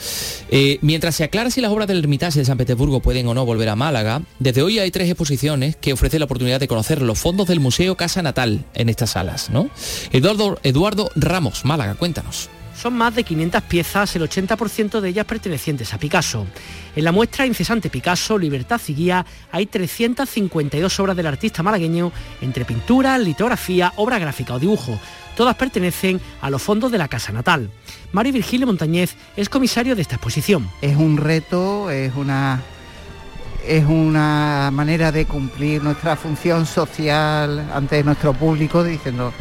[SPEAKER 3] Eh, mientras se aclara si las obras del Hermitage de San Petersburgo pueden o no volver a Málaga, desde hoy hay tres exposiciones que ofrecen la oportunidad de conocer los fondos del Museo Casa Natal en estas salas. ¿no? Eduardo, Eduardo Ramos, Málaga, cuéntanos.
[SPEAKER 18] Son más de 500 piezas, el 80% de ellas pertenecientes a Picasso. En la muestra Incesante Picasso, Libertad y Guía hay 352 obras del artista malagueño entre pintura, litografía, obra gráfica o dibujo. Todas pertenecen a los fondos de la Casa Natal. Mario Virgilio Montañez es comisario de esta exposición.
[SPEAKER 19] Es un reto, es una es una manera de cumplir nuestra función social ante nuestro público diciendo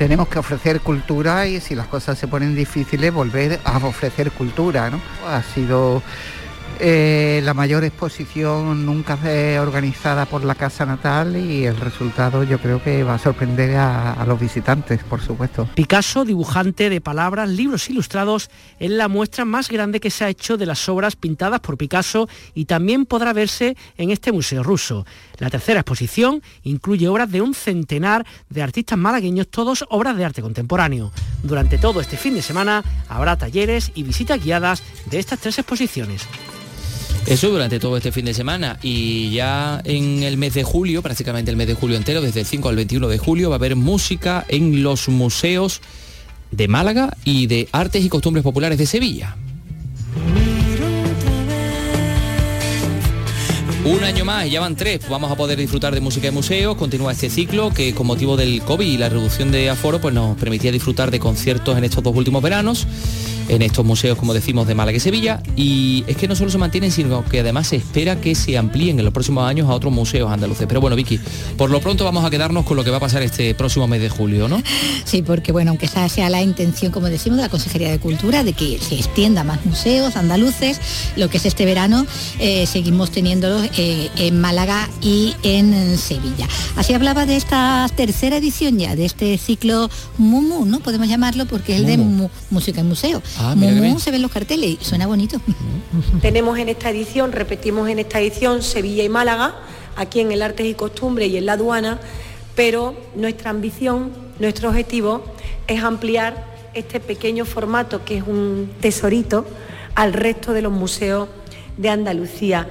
[SPEAKER 19] tenemos que ofrecer cultura y si las cosas se ponen difíciles volver a ofrecer cultura. ¿no? Ha sido eh, la mayor exposición nunca organizada por la Casa Natal y el resultado yo creo que va a sorprender a, a, los visitantes, por supuesto.
[SPEAKER 18] Picasso, dibujante de palabras, libros ilustrados, es la muestra más grande que se ha hecho de las obras pintadas por Picasso y también podrá verse en este museo ruso. La tercera exposición incluye obras de un centenar de artistas malagueños, todos obras de arte contemporáneo. Durante todo este fin de semana habrá talleres y visitas guiadas de estas tres exposiciones.
[SPEAKER 3] Eso durante todo este fin de semana. Y ya en el mes de julio, prácticamente el mes de julio entero, desde el 5 al 21 de julio, va a haber música en los museos de Málaga y de Artes y Costumbres Populares de Sevilla. Un año más, ya van tres, vamos a poder disfrutar de música de museos, continúa este ciclo que con motivo del COVID y la reducción de aforo pues nos permitía disfrutar de conciertos en estos dos últimos veranos, en estos museos como decimos de Málaga y Sevilla, y es que no solo se mantienen, sino que además se espera que se amplíen en los próximos años a otros museos andaluces. Pero bueno, Vicky, por lo pronto vamos a quedarnos con lo que va a pasar este próximo mes de julio, ¿no?
[SPEAKER 6] Sí, porque bueno, aunque esa sea la intención, como decimos, de la Consejería de Cultura, de que se extienda más museos andaluces, lo que es este verano, eh, seguimos teniéndolos eh, en Málaga y en Sevilla. Así hablaba de esta tercera edición ya, de este ciclo Mumu, ¿no? Podemos llamarlo porque es el de mu, música y museo.
[SPEAKER 3] Ah,
[SPEAKER 6] se ven los carteles y suena bonito. (laughs)
[SPEAKER 20] Tenemos en esta edición, repetimos en esta edición Sevilla y Málaga, aquí en el Artes y Costumbres y en la aduana, pero nuestra ambición, nuestro objetivo es ampliar este pequeño formato que es un tesorito al resto de los museos de Andalucía.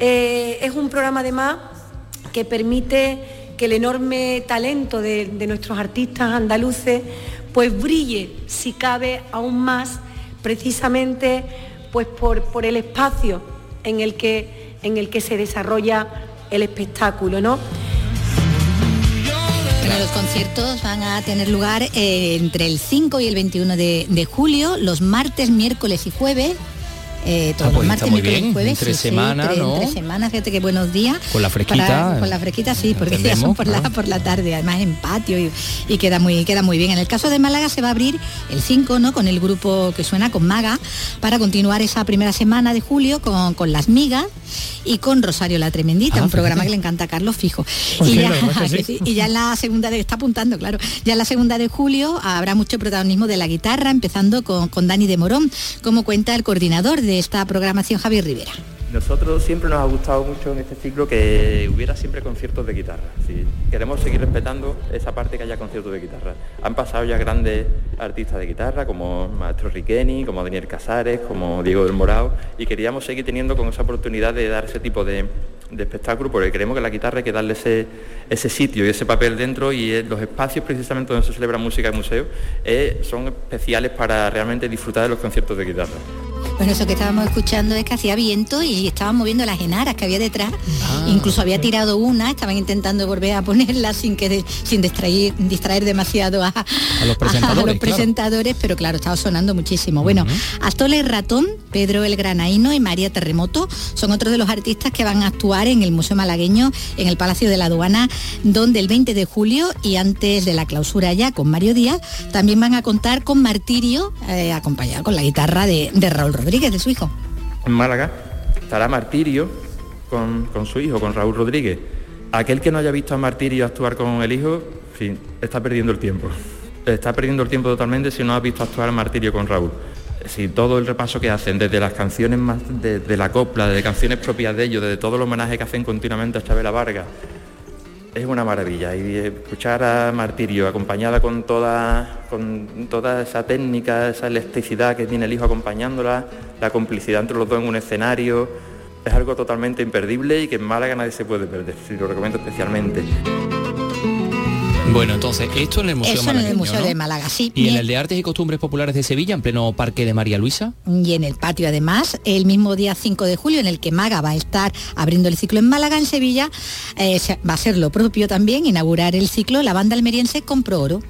[SPEAKER 20] Eh, es un programa además que permite que el enorme talento de, de nuestros artistas andaluces pues brille, si cabe, aún más, precisamente pues por, por el espacio en el, que, en el que se desarrolla el espectáculo, ¿no?
[SPEAKER 6] Bueno, los conciertos van a tener lugar eh, entre el 5 y el 21 de, de julio, los martes, miércoles y jueves. Eh, todos
[SPEAKER 3] Ah, pues
[SPEAKER 6] los martes,
[SPEAKER 3] muy bien,
[SPEAKER 6] jueves.
[SPEAKER 3] entre
[SPEAKER 6] sí, sí,
[SPEAKER 3] semana,
[SPEAKER 6] entre-
[SPEAKER 3] ¿no?
[SPEAKER 6] entre semana, fíjate qué buenos días.
[SPEAKER 3] Con la fresquita,
[SPEAKER 6] Para- con la fresquita sí, porque ya son por la, por la tarde, además en patio y, y queda muy queda muy bien. En el caso de Málaga se va a abrir el 5, ¿no? Con el grupo que suena con Maga, para continuar esa primera semana de julio con, con Las Migas y con Rosario la Tremendita,
[SPEAKER 7] Ah,
[SPEAKER 6] un programa que le encanta a Carlos Fijo.
[SPEAKER 7] Pues
[SPEAKER 6] y,
[SPEAKER 7] sí,
[SPEAKER 6] ya,
[SPEAKER 7] que
[SPEAKER 6] que
[SPEAKER 7] sí, (laughs)
[SPEAKER 6] y en la segunda de, está apuntando, claro, ya en la segunda de julio habrá mucho protagonismo de la guitarra, empezando con, con Dani de Morón, como cuenta el coordinador de esta programación, Javier Rivera.
[SPEAKER 21] Nosotros siempre nos ha gustado mucho en este ciclo que hubiera siempre conciertos de guitarra. Sí, queremos seguir respetando esa parte que haya conciertos de guitarra. Han pasado ya grandes artistas de guitarra como Maestro Riqueni, como Daniel Casares, como Diego del Morao y queríamos seguir teniendo con esa oportunidad de dar ese tipo de, de espectáculo porque creemos que la guitarra hay que darle ese, ese sitio y ese papel dentro y los espacios precisamente donde se celebra música y museo eh, son especiales para realmente disfrutar de los conciertos de guitarra.
[SPEAKER 6] Bueno, eso que estábamos escuchando es que hacía viento y estaban moviendo las enaras que había detrás. Incluso había tirado una, estaban intentando volver a ponerla sin que de- sin distraer, distraer demasiado a,
[SPEAKER 3] los presentadores,
[SPEAKER 6] los
[SPEAKER 3] claro.
[SPEAKER 6] presentadores, pero claro, estaba sonando muchísimo. Bueno, Astole Ratón, Pedro el Granaíno y María Terremoto son otros de los artistas que van a actuar en el Museo Malagueño, en el Palacio de la Aduana, donde el 20 de julio y antes de la clausura ya con Mario Díaz, también van a contar con Martirio, eh, acompañado con la guitarra de, de Raúl Rodríguez, de su hijo.
[SPEAKER 21] en Málaga estará Martirio con, con su hijo, con Raúl Rodríguez. Aquel que no haya visto a Martirio actuar con el hijo, sí, está perdiendo el tiempo. Está perdiendo el tiempo totalmente si no ha visto actuar a Martirio con Raúl. Si todo el repaso que hacen, desde las canciones más de, la copla, de canciones propias de ellos, desde todo el homenaje que hacen continuamente a Chabela Vargas, es una maravilla y escuchar a Martirio acompañada con toda, con toda esa técnica, esa electricidad que tiene el hijo acompañándola, la complicidad entre los dos en un escenario, es algo totalmente imperdible y que en Málaga nadie se puede perder, lo recomiendo especialmente.
[SPEAKER 3] Bueno, entonces, esto en el Museo
[SPEAKER 6] Eso en el Museo
[SPEAKER 3] ¿no?
[SPEAKER 6] de Málaga, sí.
[SPEAKER 3] Y en el de Artes y Costumbres Populares de Sevilla, en pleno Parque de María Luisa.
[SPEAKER 6] y en el patio además, el mismo día 5 de julio en el que Maga va a estar abriendo el ciclo en Málaga, en Sevilla, eh, va a ser lo propio también, inaugurar el ciclo la banda almeriense Compro Oro.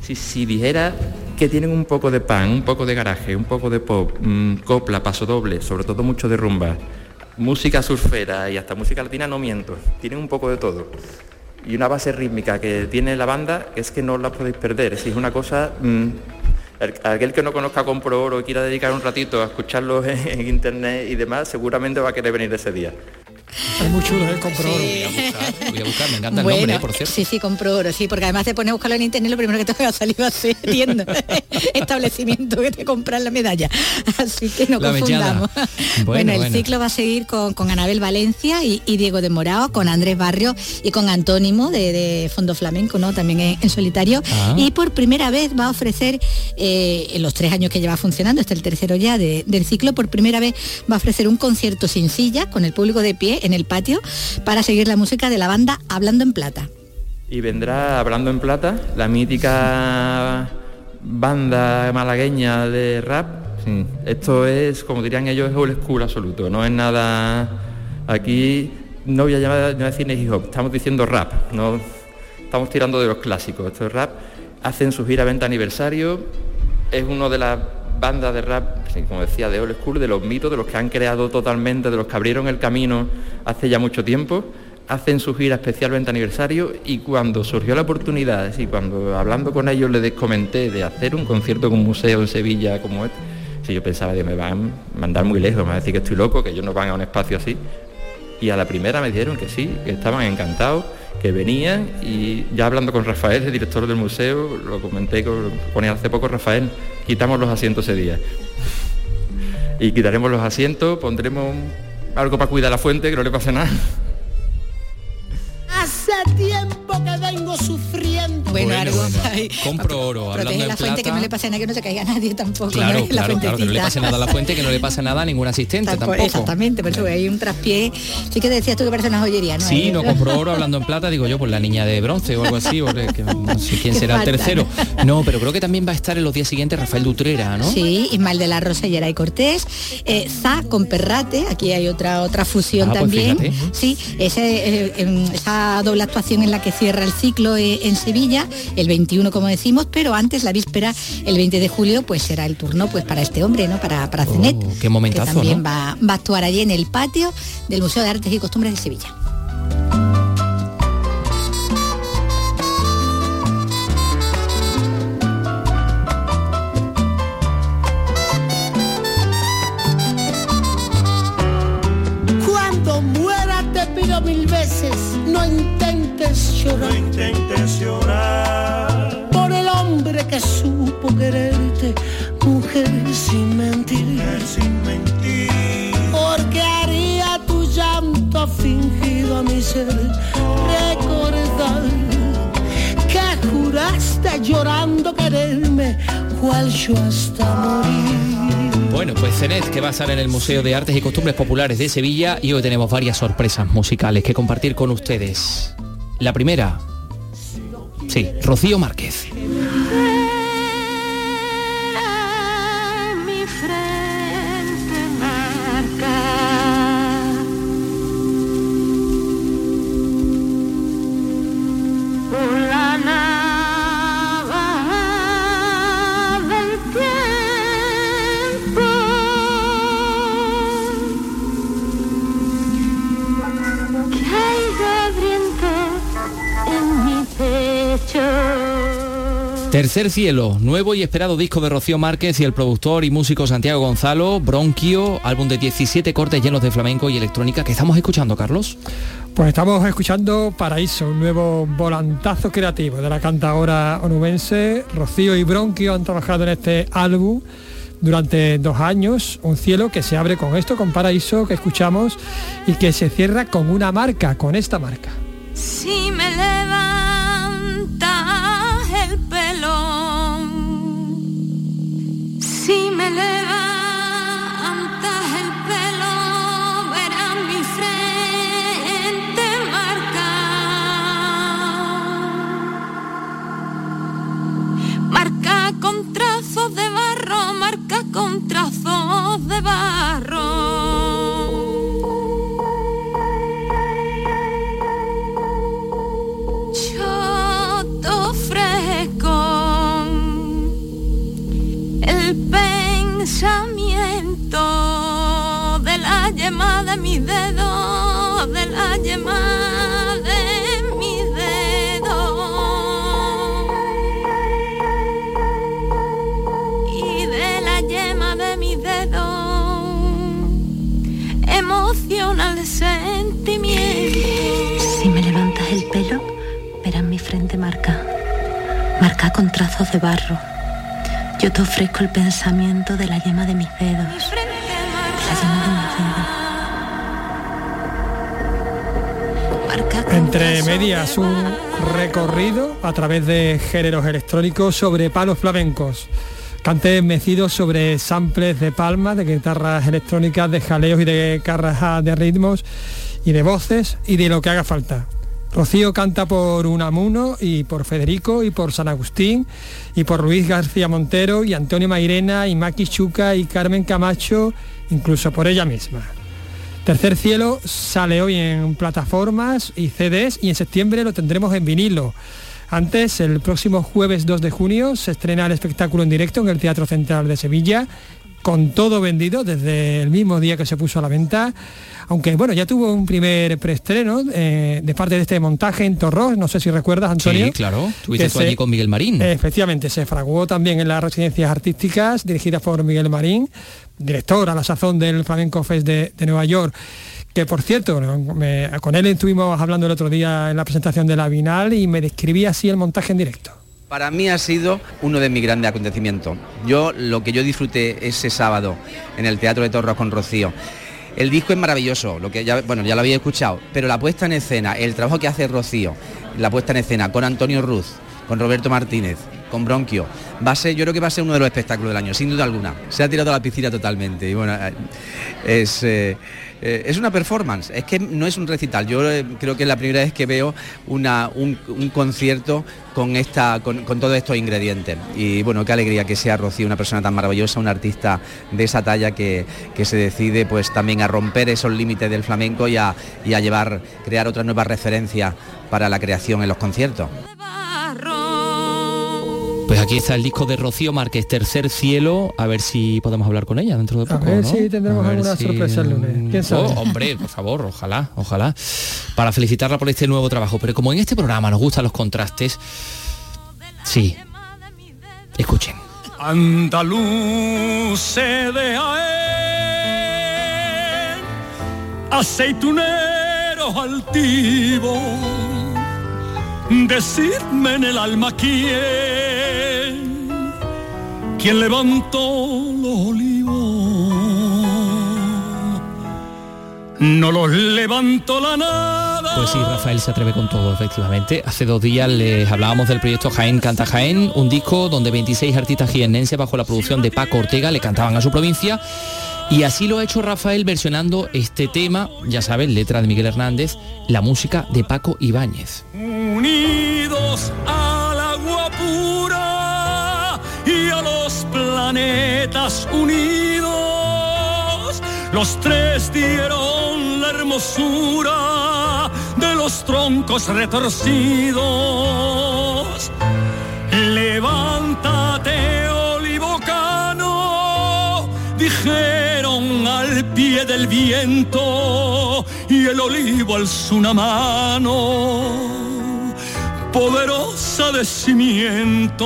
[SPEAKER 21] Si, si dijera que tienen un poco de pan, un poco de garaje, un poco de pop, mm, copla, paso doble, sobre todo mucho de rumba, música surfera y hasta música latina, no miento. Tienen un poco de todo. Y una base rítmica que tiene la banda es que no la podéis perder. Es una cosa... mm, el- aquel que no conozca Compro Oro y quiera dedicar un ratito a escucharlos (laughs) en internet y demás, seguramente va a querer venir ese día.
[SPEAKER 7] Es muy chulo, ¿eh? Compro oro.
[SPEAKER 3] Voy a buscar, me encanta el nombre, ¿eh? por cierto.
[SPEAKER 6] Sí, sí, compro oro, sí, porque además te pones a buscarlo en internet, lo primero que te va a salir va a ser tienda, (laughs) establecimiento que te compran la medalla. Así que no
[SPEAKER 3] La
[SPEAKER 6] confundamos.
[SPEAKER 3] Bueno,
[SPEAKER 6] Bueno, el
[SPEAKER 3] bueno.
[SPEAKER 6] ciclo va a seguir con, con Anabel Valencia y, y Diego de Morao, con Andrés Barrio y con Antónimo de, de Fondo Flamenco, ¿no? También en, en solitario.
[SPEAKER 22] Ah.
[SPEAKER 6] Y por primera vez va a ofrecer, eh, en los tres años que lleva funcionando, este es el tercero ya de- del ciclo, por primera vez va a ofrecer un concierto sin silla, con el público de pie en el patio, para seguir la música de la banda Hablando en Plata.
[SPEAKER 21] Y vendrá Hablando en Plata, la mítica banda malagueña de rap. Sí, Esto es, como dirían ellos, es old school absoluto. No es nada... Aquí no voy a llamar, no voy a decir hip hop, estamos diciendo rap. No estamos tirando de los clásicos. Esto es rap. Hacen su gira 20 aniversario. Es uno de las bandas de rap, como decía, de old school, de los mitos, de los que han creado totalmente, de los que abrieron el camino hace ya mucho tiempo hacen su gira especial 20 aniversario y cuando surgió la oportunidad, y cuando hablando con ellos les comenté de hacer un concierto con un museo en Sevilla como este, si yo pensaba que me van a mandar muy lejos, me van a decir que estoy loco, que ellos no van a un espacio así. Y a la primera me dijeron que sí, que estaban encantados, que venían y ya hablando con Rafael, el director del museo, lo comenté con ponía hace poco Rafael, quitamos los asientos ese día. (laughs) Y quitaremos los asientos, pondremos algo para cuidar la fuente, que no le pase nada.
[SPEAKER 22] Hace tiempo que vengo sufriendo.
[SPEAKER 6] Bueno.
[SPEAKER 3] Compro oro, hablando
[SPEAKER 6] la fuente que no
[SPEAKER 3] plata.
[SPEAKER 6] le pase nada, que no se caiga nadie tampoco.
[SPEAKER 3] Claro,
[SPEAKER 6] ¿no? La
[SPEAKER 3] claro, claro, que no le pase nada a la fuente, que no le pase nada a ningún asistente
[SPEAKER 6] Tampoco-
[SPEAKER 3] tampoco.
[SPEAKER 6] Exactamente, por eso hay un traspié. Sí que decías tú que parece una joyería, ¿no?
[SPEAKER 3] Sí,
[SPEAKER 6] Eh,
[SPEAKER 3] no compró oro hablando en plata, digo yo, por la niña de bronce o algo así, porque no sé quién (laughs) será el tercero. No, pero creo que también va a estar en los días siguientes Rafael Dutrera, ¿no?
[SPEAKER 6] Sí, Ismael de la Rosa y Cortés, eh, Za con Perrate, aquí hay otra otra fusión
[SPEAKER 3] Ah, pues
[SPEAKER 6] también.
[SPEAKER 3] fíjate.
[SPEAKER 6] sí, ese, eh, em, esa doble actuación en la que cierra el ciclo eh, en Sevilla, el 21 como decimos, pero antes la víspera, el 20 de julio, pues será el turno pues para este hombre, ¿no? Para, para Cenet,
[SPEAKER 3] Oh, qué
[SPEAKER 6] que
[SPEAKER 3] momentazo,
[SPEAKER 6] también
[SPEAKER 3] ¿no?
[SPEAKER 6] va, va a actuar allí en el patio del Museo de Artes y Costumbres de Sevilla.
[SPEAKER 22] Cuando muera te pido mil veces, no intentes llorar.
[SPEAKER 23] No intentes llorar.
[SPEAKER 22] Por el hombre que supo quererte, mujer sin mentir.
[SPEAKER 23] sin mentir.
[SPEAKER 22] Porque haría tu llanto fingido a mi ser recordar que juraste llorando quererme, cual yo hasta morir.
[SPEAKER 3] Bueno, pues Cenet, que va a estar en el Museo de Artes y Costumbres Populares de Sevilla y hoy tenemos varias sorpresas musicales que compartir con ustedes. La primera, sí, Rocío Márquez. Tercer cielo, nuevo y esperado disco de Rocío Márquez y el productor y músico Santiago Gonzalo, Bronquio, álbum de 17 cortes llenos de flamenco y electrónica que estamos escuchando, Carlos.
[SPEAKER 7] Pues estamos escuchando Paraíso, un nuevo volantazo creativo de la cantadora onubense. Rocío y Bronquio han trabajado en este álbum durante dos años, un cielo que se abre con esto, con Paraíso que escuchamos y que se cierra con una marca, con esta marca.
[SPEAKER 24] Si me con trazos de barro, marca con trazos de barro. Pensamiento de la yema de mis dedos, de la yema de mis dedos y de la yema de mis dedos emociona el sentimiento.
[SPEAKER 25] Si me levantas el pelo, verás mi frente marca, marca con trazos de barro. Yo te ofrezco el pensamiento de la yema de mis dedos, de la yema de mis dedos.
[SPEAKER 7] Entre medias, un recorrido a través de géneros electrónicos sobre palos flamencos. Cantes mecidos sobre samples de palmas, de guitarras electrónicas, de jaleos y de carras de ritmos y de voces y de lo que haga falta. Rocío canta por Unamuno y por Federico y por San Agustín y por Luis García Montero y Antonio Mairena y Maki Chuca y Carmen Camacho, incluso por ella misma. Tercer Cielo sale hoy en plataformas y CDs y en septiembre lo tendremos en vinilo. Antes, el próximo jueves 2 de junio, se estrena el espectáculo en directo en el Teatro Central de Sevilla, con todo vendido desde el mismo día que se puso a la venta. Aunque bueno, ya tuvo un primer preestreno eh, de parte de este montaje en Torros, no sé si recuerdas, Antonio.
[SPEAKER 3] Sí, claro. Tuviste
[SPEAKER 7] que
[SPEAKER 3] tú allí con Miguel Marín.
[SPEAKER 7] Efectivamente, se fraguó también en las residencias artísticas dirigidas por Miguel Marín, director a la sazón del Flamenco Fest de, de Nueva York. Que por cierto, me- con él estuvimos hablando el otro día en la presentación de la Vinal y me describía así el montaje en directo.
[SPEAKER 26] Para mí ha sido uno de mis grandes acontecimientos. Yo lo que yo disfruté ese sábado en el Teatro de Torros con Rocío. El disco es maravilloso, lo que ya, bueno, ya lo había escuchado, pero la puesta en escena, el trabajo que hace Rocío, la puesta en escena con Antonio Ruz, con Roberto Martínez, con Bronquio, va a ser, yo creo que va a ser uno de los espectáculos del año, sin duda alguna. Se ha tirado a la piscina totalmente y bueno, eh, es, eh, eh, es una performance, es que no es un recital. Yo creo que es la primera vez que veo una- un, un concierto con, esta, con, con todos estos ingredientes. Y bueno, qué alegría que sea Rocío una persona tan maravillosa, un artista de esa talla que, que se decide pues también a romper esos límites del flamenco y a, y a llevar, crear otras nuevas referencias para la creación en los conciertos.
[SPEAKER 3] Aquí está el disco de Rocío Márquez, Tercer Cielo, a ver si podemos hablar con ella dentro de
[SPEAKER 7] A
[SPEAKER 3] poco.
[SPEAKER 7] ver
[SPEAKER 3] ¿no?
[SPEAKER 7] si tendremos
[SPEAKER 3] A ver
[SPEAKER 7] alguna
[SPEAKER 3] si-
[SPEAKER 7] sorpresa el lunes. ¿Quién sabe?
[SPEAKER 3] Oh, hombre, por favor, ojalá, ojalá. Para felicitarla por este nuevo trabajo. Pero como en este programa nos gustan los contrastes, sí. Escuchen.
[SPEAKER 23] Andaluces de Jaén, aceituneros altivos, decidme en el alma quién, quién levantó los olivos, no los levantó la nada.
[SPEAKER 3] Pues sí, Rafael se atreve con todo, efectivamente. Hace dos días les hablábamos del proyecto Jaén Canta Jaén, un disco donde 26 artistas jiennenses bajo la producción de Paco Ortega le cantaban a su provincia. Y así lo ha hecho Rafael versionando este tema, ya saben, letra de Miguel Hernández, la música de Paco Ibáñez.
[SPEAKER 23] unidos al planetas unidos. Los tres dieron la hermosura de los troncos retorcidos. Levántate, olivocano, dijeron al pie del viento, y el olivo alzó una mano poderosa de cimiento.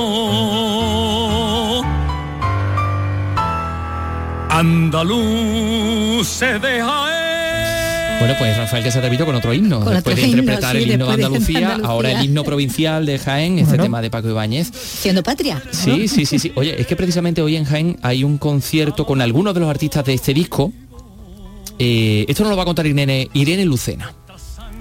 [SPEAKER 23] Andaluz se deja
[SPEAKER 3] Bueno, pues Rafael que se ha atrevido con otro himno.
[SPEAKER 6] Con
[SPEAKER 3] después
[SPEAKER 6] otro
[SPEAKER 3] de
[SPEAKER 6] himno,
[SPEAKER 3] interpretar
[SPEAKER 6] sí,
[SPEAKER 3] el himno de Andalucía,
[SPEAKER 6] Andalucía.
[SPEAKER 3] ahora el himno provincial de Jaén, este tema de Paco Ibáñez.
[SPEAKER 6] Siendo patria. ¿no?
[SPEAKER 3] Sí, sí, sí, sí. Oye, es que precisamente hoy en Jaén hay un concierto con algunos de los artistas de este disco. Eh, esto nos lo va a contar Irene, Irene Lucena.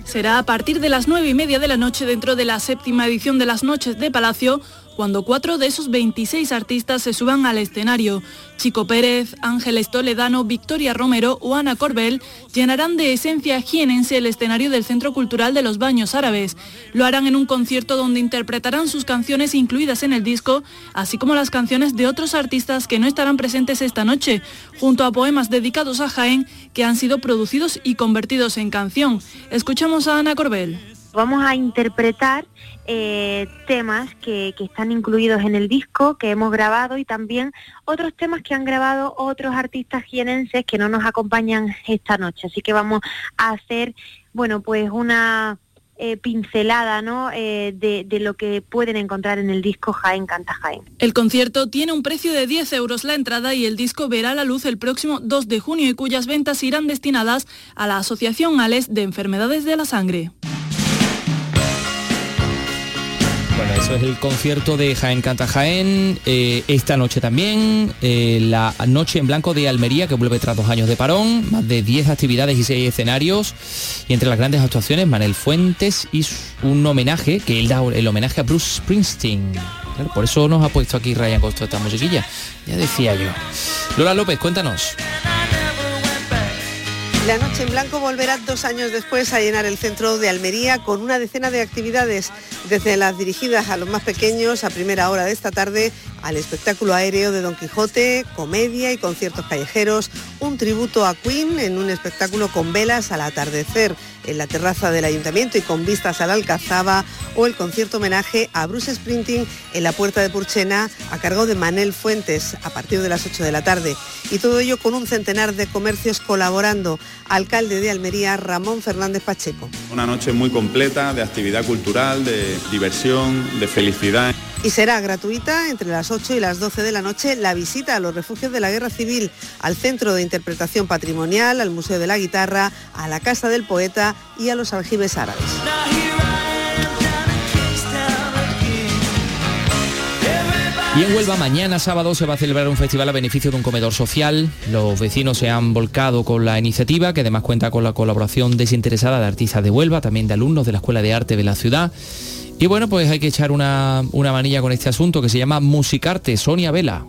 [SPEAKER 27] será a partir de las 9 y media de la noche dentro de la séptima edición de las Noches de Palacio, cuando cuatro de esos 26 artistas se suban al escenario. Chico Pérez, Ángeles Toledano, Victoria Romero o Ana Corbel llenarán de esencia jienense el escenario del Centro Cultural de los Baños Árabes. Lo harán en un concierto donde interpretarán sus canciones incluidas en el disco, así como las canciones de otros artistas que no estarán presentes esta noche, junto a poemas dedicados a Jaén que han sido producidos y convertidos en canción. Escuchamos a Ana Corbel.
[SPEAKER 28] Vamos a interpretar eh, temas que, están incluidos en el disco que hemos grabado y también otros temas que han grabado otros artistas jienenses que no nos acompañan esta noche. Así que vamos a hacer, bueno, pues una eh, pincelada ¿no? Eh, de, de, lo que pueden encontrar en el disco Jaén Canta Jaén.
[SPEAKER 27] El concierto tiene un precio de 10 euros la entrada y el disco verá la luz el próximo 2 de junio y cuyas ventas irán destinadas a la Asociación ALES de Enfermedades de la Sangre.
[SPEAKER 3] Bueno, eso es el concierto de Jaén Canta Jaén, eh, esta noche también, eh, la Noche en Blanco de Almería, que vuelve tras dos años de parón, más de 10 actividades y 6 escenarios, y entre las grandes actuaciones, Manel Fuentes y un homenaje, que él da el homenaje a Bruce Springsteen. Por eso nos ha puesto aquí Ryan Costo esta musiquilla, ya decía yo. Lola López, cuéntanos.
[SPEAKER 29] La Noche en Blanco volverá dos años después a llenar el centro de Almería con una decena de actividades, desde las dirigidas a los más pequeños a primera hora de esta tarde, al espectáculo aéreo de Don Quijote, comedia y conciertos callejeros, un tributo a Queen en un espectáculo con velas al atardecer en la terraza del ayuntamiento y con vistas a la Alcazaba o el concierto homenaje a Bruce Sprinting en la Puerta de Purchena a cargo de Manel Fuentes a partir de las 8 de la tarde. Y todo ello con un centenar de comercios colaborando. Alcalde de Almería, Ramón Fernández Pacheco.
[SPEAKER 30] Una noche muy completa de actividad cultural, de diversión, de felicidad.
[SPEAKER 29] Y será gratuita entre las 8 y las 12 de la noche la visita a los refugios de la Guerra Civil, al Centro de Interpretación Patrimonial, al Museo de la Guitarra, a la Casa del Poeta y a los aljibes árabes.
[SPEAKER 3] Y en Huelva mañana sábado se va a celebrar un festival a beneficio de un comedor social. Los vecinos se han volcado con la iniciativa, que además cuenta con la colaboración desinteresada de artistas de Huelva, también de alumnos de la Escuela de Arte de la ciudad. Y bueno, pues hay que echar una, una manilla con este asunto que se llama Musicarte, Sonia Vela.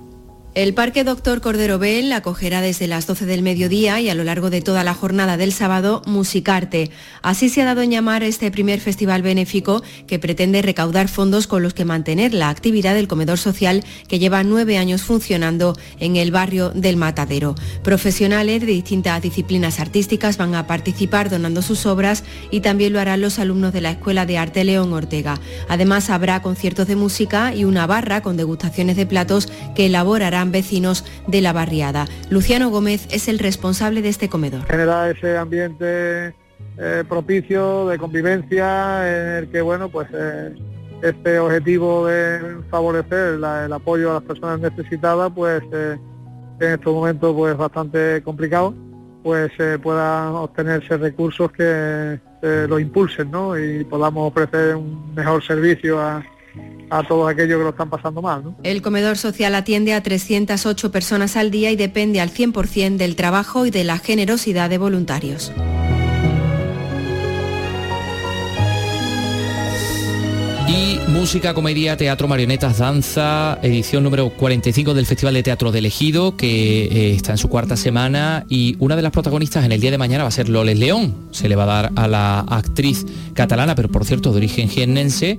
[SPEAKER 31] El Parque Doctor Cordero Bell acogerá desde las 12 del mediodía y a lo largo de toda la jornada del sábado Musicarte. Así se ha dado en llamar este primer festival benéfico que pretende recaudar fondos con los que mantener la actividad del comedor social que lleva nueve años funcionando en el barrio del Matadero. Profesionales de distintas disciplinas artísticas van a participar donando sus obras y también lo harán los alumnos de la Escuela de Arte León Ortega. Además habrá conciertos de música y una barra con degustaciones de platos que vecinos de la barriada. Luciano Gómez es el responsable de este comedor.
[SPEAKER 32] Genera ese ambiente eh, propicio de convivencia en el que bueno pues eh, este objetivo de favorecer la, el apoyo a las personas necesitadas pues eh, en estos momentos pues bastante complicado pues puedan obtenerse recursos que lo impulsen ¿no? y podamos ofrecer un mejor servicio a, a todos aquellos que lo están pasando mal.
[SPEAKER 31] El comedor social atiende a 308 personas al día y depende al 100% del trabajo y de la generosidad de voluntarios.
[SPEAKER 3] Y música, comedia, teatro, marionetas, danza, edición número 45 del Festival de Teatro del Ejido, que eh, está en su cuarta semana y una de las protagonistas en el día de mañana va a ser Loles León. Se le va a dar a la actriz catalana, pero por cierto de origen jiennense,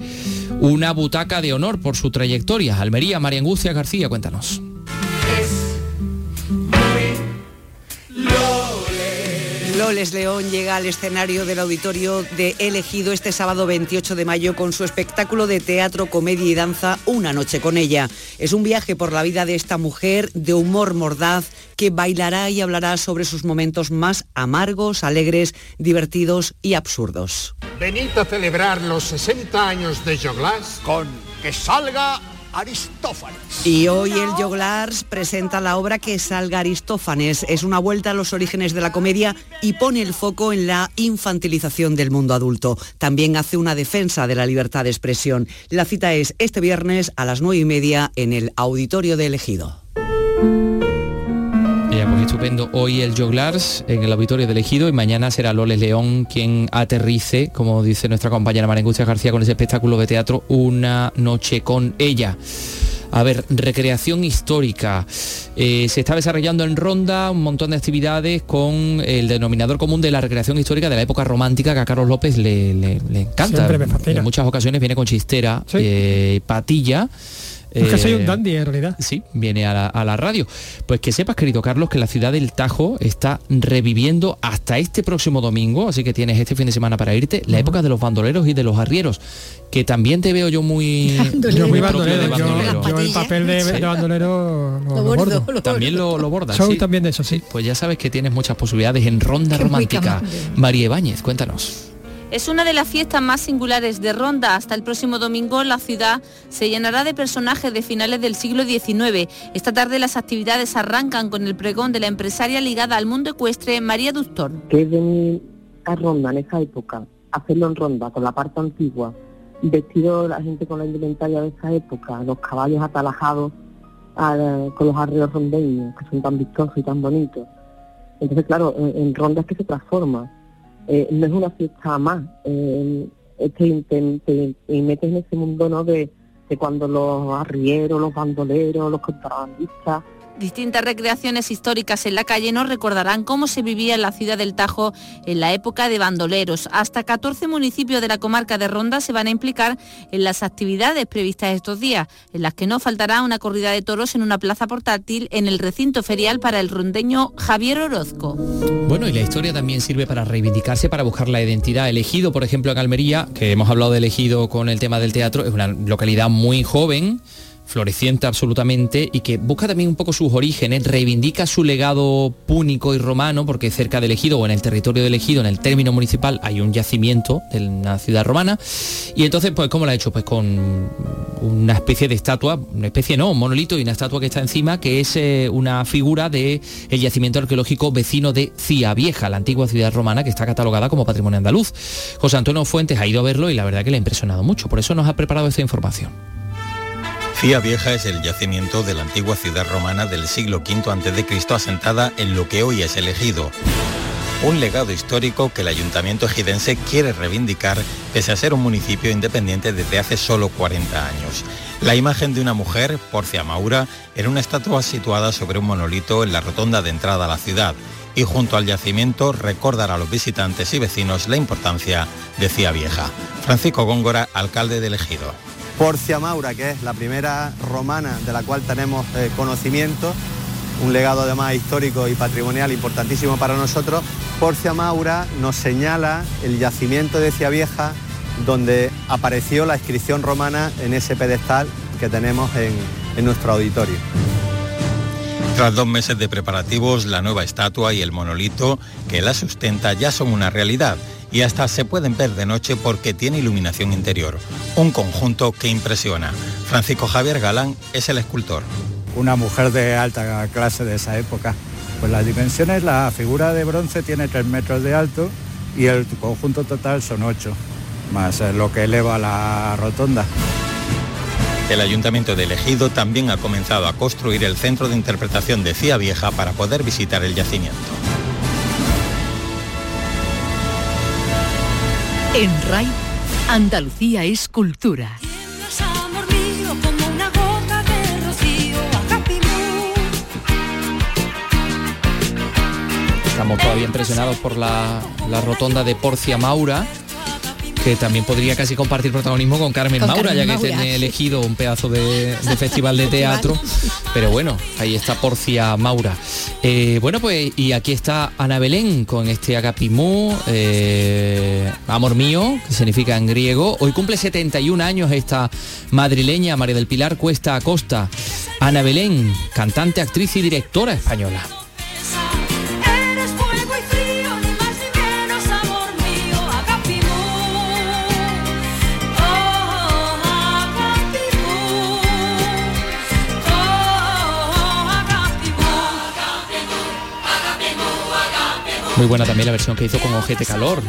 [SPEAKER 3] una butaca de honor por su trayectoria. Almería, María Angustia García, cuéntanos.
[SPEAKER 33] Loles León llega al escenario del auditorio de Elegido este sábado 28 de mayo con su espectáculo de teatro, comedia y danza Una noche con ella. Es un viaje por la vida de esta mujer de humor mordaz que bailará y hablará sobre sus momentos más amargos, alegres, divertidos y absurdos.
[SPEAKER 34] Venid a celebrar los 60 años de Joglas con Que salga Aristófanes.
[SPEAKER 33] Y hoy el Joglars presenta la obra Que salga Aristófanes. Es una vuelta a los orígenes de la comedia y pone el foco en la infantilización del mundo adulto. También hace una defensa de la libertad de expresión. La cita es este viernes a las nueve y media en el Auditorio de Elegido.
[SPEAKER 3] Estupendo. Hoy el Joglars en el auditorio de Ejido y mañana será Loles León quien aterrice, como dice nuestra compañera María Angustia García, con ese espectáculo de teatro Una noche con ella. A ver, recreación histórica. Eh, se está desarrollando en Ronda un montón de actividades con el denominador común de la recreación histórica de la época romántica que a Carlos López le, encanta. En muchas ocasiones viene con chistera, eh, patilla.
[SPEAKER 7] Es que soy un eh, dandy en realidad.
[SPEAKER 3] Sí, viene a la, radio. Pues que sepas, querido Carlos, que la ciudad del Tajo está reviviendo hasta este próximo domingo, así que tienes este fin de semana para irte, la época de los bandoleros y de los arrieros, que también te veo yo muy... (laughs)
[SPEAKER 7] yo muy bandolero, Yo, el papel de, bandolero lo, bordo.
[SPEAKER 3] También lo, lo bordas,
[SPEAKER 7] Soy también de eso, sí.
[SPEAKER 3] Pues ya sabes que tienes muchas posibilidades en Ronda Romántica. María Ibáñez, cuéntanos.
[SPEAKER 35] Es una de las fiestas más singulares de Ronda. Hasta el próximo domingo la ciudad se llenará de personajes de finales del siglo XIX. Esta tarde las actividades arrancan con el pregón de la empresaria ligada al mundo ecuestre María Ductor.
[SPEAKER 32] Que venir a Ronda en esa época, hacerlo en Ronda con la parte antigua, vestido la gente con la indumentaria de esa época, los caballos atalajados con los arreos rondeños, que son tan vistosos y tan bonitos. Entonces, claro, en Ronda es que se transforma eh, no es una fiesta más, eh, es que te, metes en ese mundo ¿no? de, de cuando los arrieros, los bandoleros, los contrabandistas
[SPEAKER 35] Distintas recreaciones históricas en la calle nos recordarán cómo se vivía en la ciudad del Tajo en la época de bandoleros. Hasta 14 municipios de la comarca de Ronda se van a implicar en las actividades previstas estos días, en las que no faltará una corrida de toros en una plaza portátil en el recinto ferial para el rondeño Javier Orozco.
[SPEAKER 3] Bueno, y la historia también sirve para reivindicarse, para buscar la identidad. Elegido, por ejemplo, en Almería, que hemos hablado de elegido con el tema del teatro, es una localidad muy joven floreciente absolutamente y que busca también un poco sus orígenes, reivindica su legado púnico y romano, porque cerca del Ejido o en el territorio del Ejido, en el término municipal, hay un yacimiento de una ciudad romana. Y entonces, pues, ¿cómo lo ha hecho? Pues con una especie de estatua, una especie no, un monolito y una estatua que está encima, que es eh, una figura de el yacimiento arqueológico vecino de Cía Vieja, la antigua ciudad romana que está catalogada como patrimonio andaluz. José Antonio Fuentes ha ido a verlo y la verdad que le ha impresionado mucho. Por eso nos ha preparado esta información.
[SPEAKER 36] Cía Vieja es el yacimiento de la antigua ciudad romana del siglo V a.C. asentada en lo que hoy es el Ejido. Un legado histórico que el ayuntamiento ejidense quiere reivindicar pese a ser un municipio independiente desde hace solo 40 años. La imagen de una mujer, Porcia Maura, en una estatua situada sobre un monolito en la rotonda de entrada a la ciudad y junto al yacimiento recordar a los visitantes y vecinos la importancia de Cía Vieja. Francisco Góngora, alcalde del Ejido.
[SPEAKER 26] Porcia Maura, que es la primera romana de la cual tenemos eh, conocimiento, un legado además histórico y patrimonial importantísimo para nosotros. Porcia Maura nos señala el yacimiento de Cia Vieja donde apareció la inscripción romana en ese pedestal que tenemos en, en nuestro auditorio.
[SPEAKER 36] Tras dos meses de preparativos, la nueva estatua y el monolito que la sustenta ya son una realidad y hasta se pueden ver de noche porque tiene iluminación interior. Un conjunto que impresiona. Francisco Javier Galán es el escultor.
[SPEAKER 29] Una mujer de alta clase de esa época. Pues las dimensiones, la figura de bronce tiene 3 metros de alto y el conjunto total son 8, más eh, lo que eleva la rotonda.
[SPEAKER 36] El Ayuntamiento de Ejido también ha comenzado a construir el centro de interpretación de Cía Vieja para poder visitar el yacimiento.
[SPEAKER 2] En RAI, Andalucía es cultura.
[SPEAKER 3] Estamos todavía impresionados por la, la rotonda de Porcia Maura que también podría casi compartir protagonismo con Carmen Maura, ya que tiene elegido un pedazo de, (laughs) festival de teatro. Pero bueno, ahí está Porcia Maura. Eh, bueno, pues y aquí está Ana Belén con este Agapimú, eh, Amor mío, que significa en griego. Hoy cumple 71 años esta madrileña María del Pilar Cuesta Acosta. Ana Belén, cantante, actriz y directora española. Muy buena también la versión que hizo con Ojete Calor.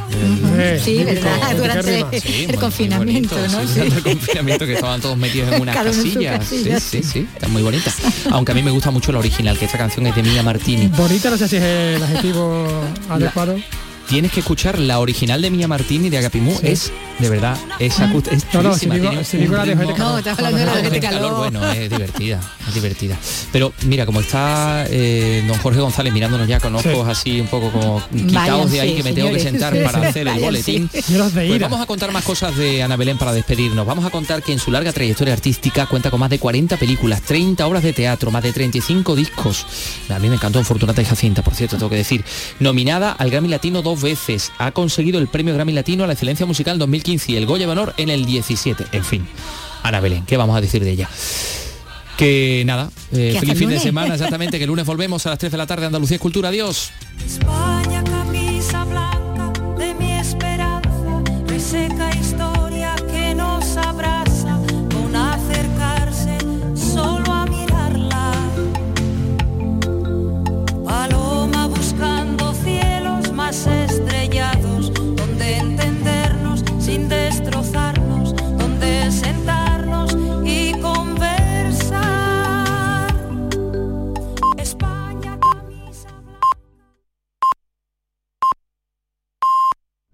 [SPEAKER 6] El, sí, verdad, durante el confinamiento, ¿no?
[SPEAKER 3] Sí, durante el confinamiento que estaban todos metidos en una casilla. Sí, sí, sí, está muy bonita. Aunque a mí me gusta mucho la original, que esta canción es de Mia Martini.
[SPEAKER 7] Bonita, no sé si es el adjetivo adecuado
[SPEAKER 3] tienes que escuchar la original de Mia Martini de Agapimú es de verdad es,
[SPEAKER 7] no, no, si digo, si digo la de
[SPEAKER 6] Calor. No, estás hablando de la de
[SPEAKER 3] calor. Bueno, es divertida, es divertida. Pero mira, como está eh, don Jorge González mirándonos ya con ojos así un poco como quitados de ahí que me tengo que sentar para hacer el (laughs) boletín. Pues vamos a contar más cosas de Ana Belén para despedirnos. Vamos a contar que en su larga trayectoria artística cuenta con más de 40 películas, 30 obras de teatro, más de 35 discos. A mí me encantó en Fortunata y Jacinta, por cierto, tengo que decir. Nominada al Grammy Latino veces, ha conseguido el Premio Grammy Latino a la Excelencia Musical 2015 y el Goya de Honor en el 17. En fin, Ana Belén, ¿qué vamos a decir de ella? Que nada, eh, feliz fin de semana, exactamente, que el lunes volvemos a las 3 de la tarde, Andalucía Escultura, adiós.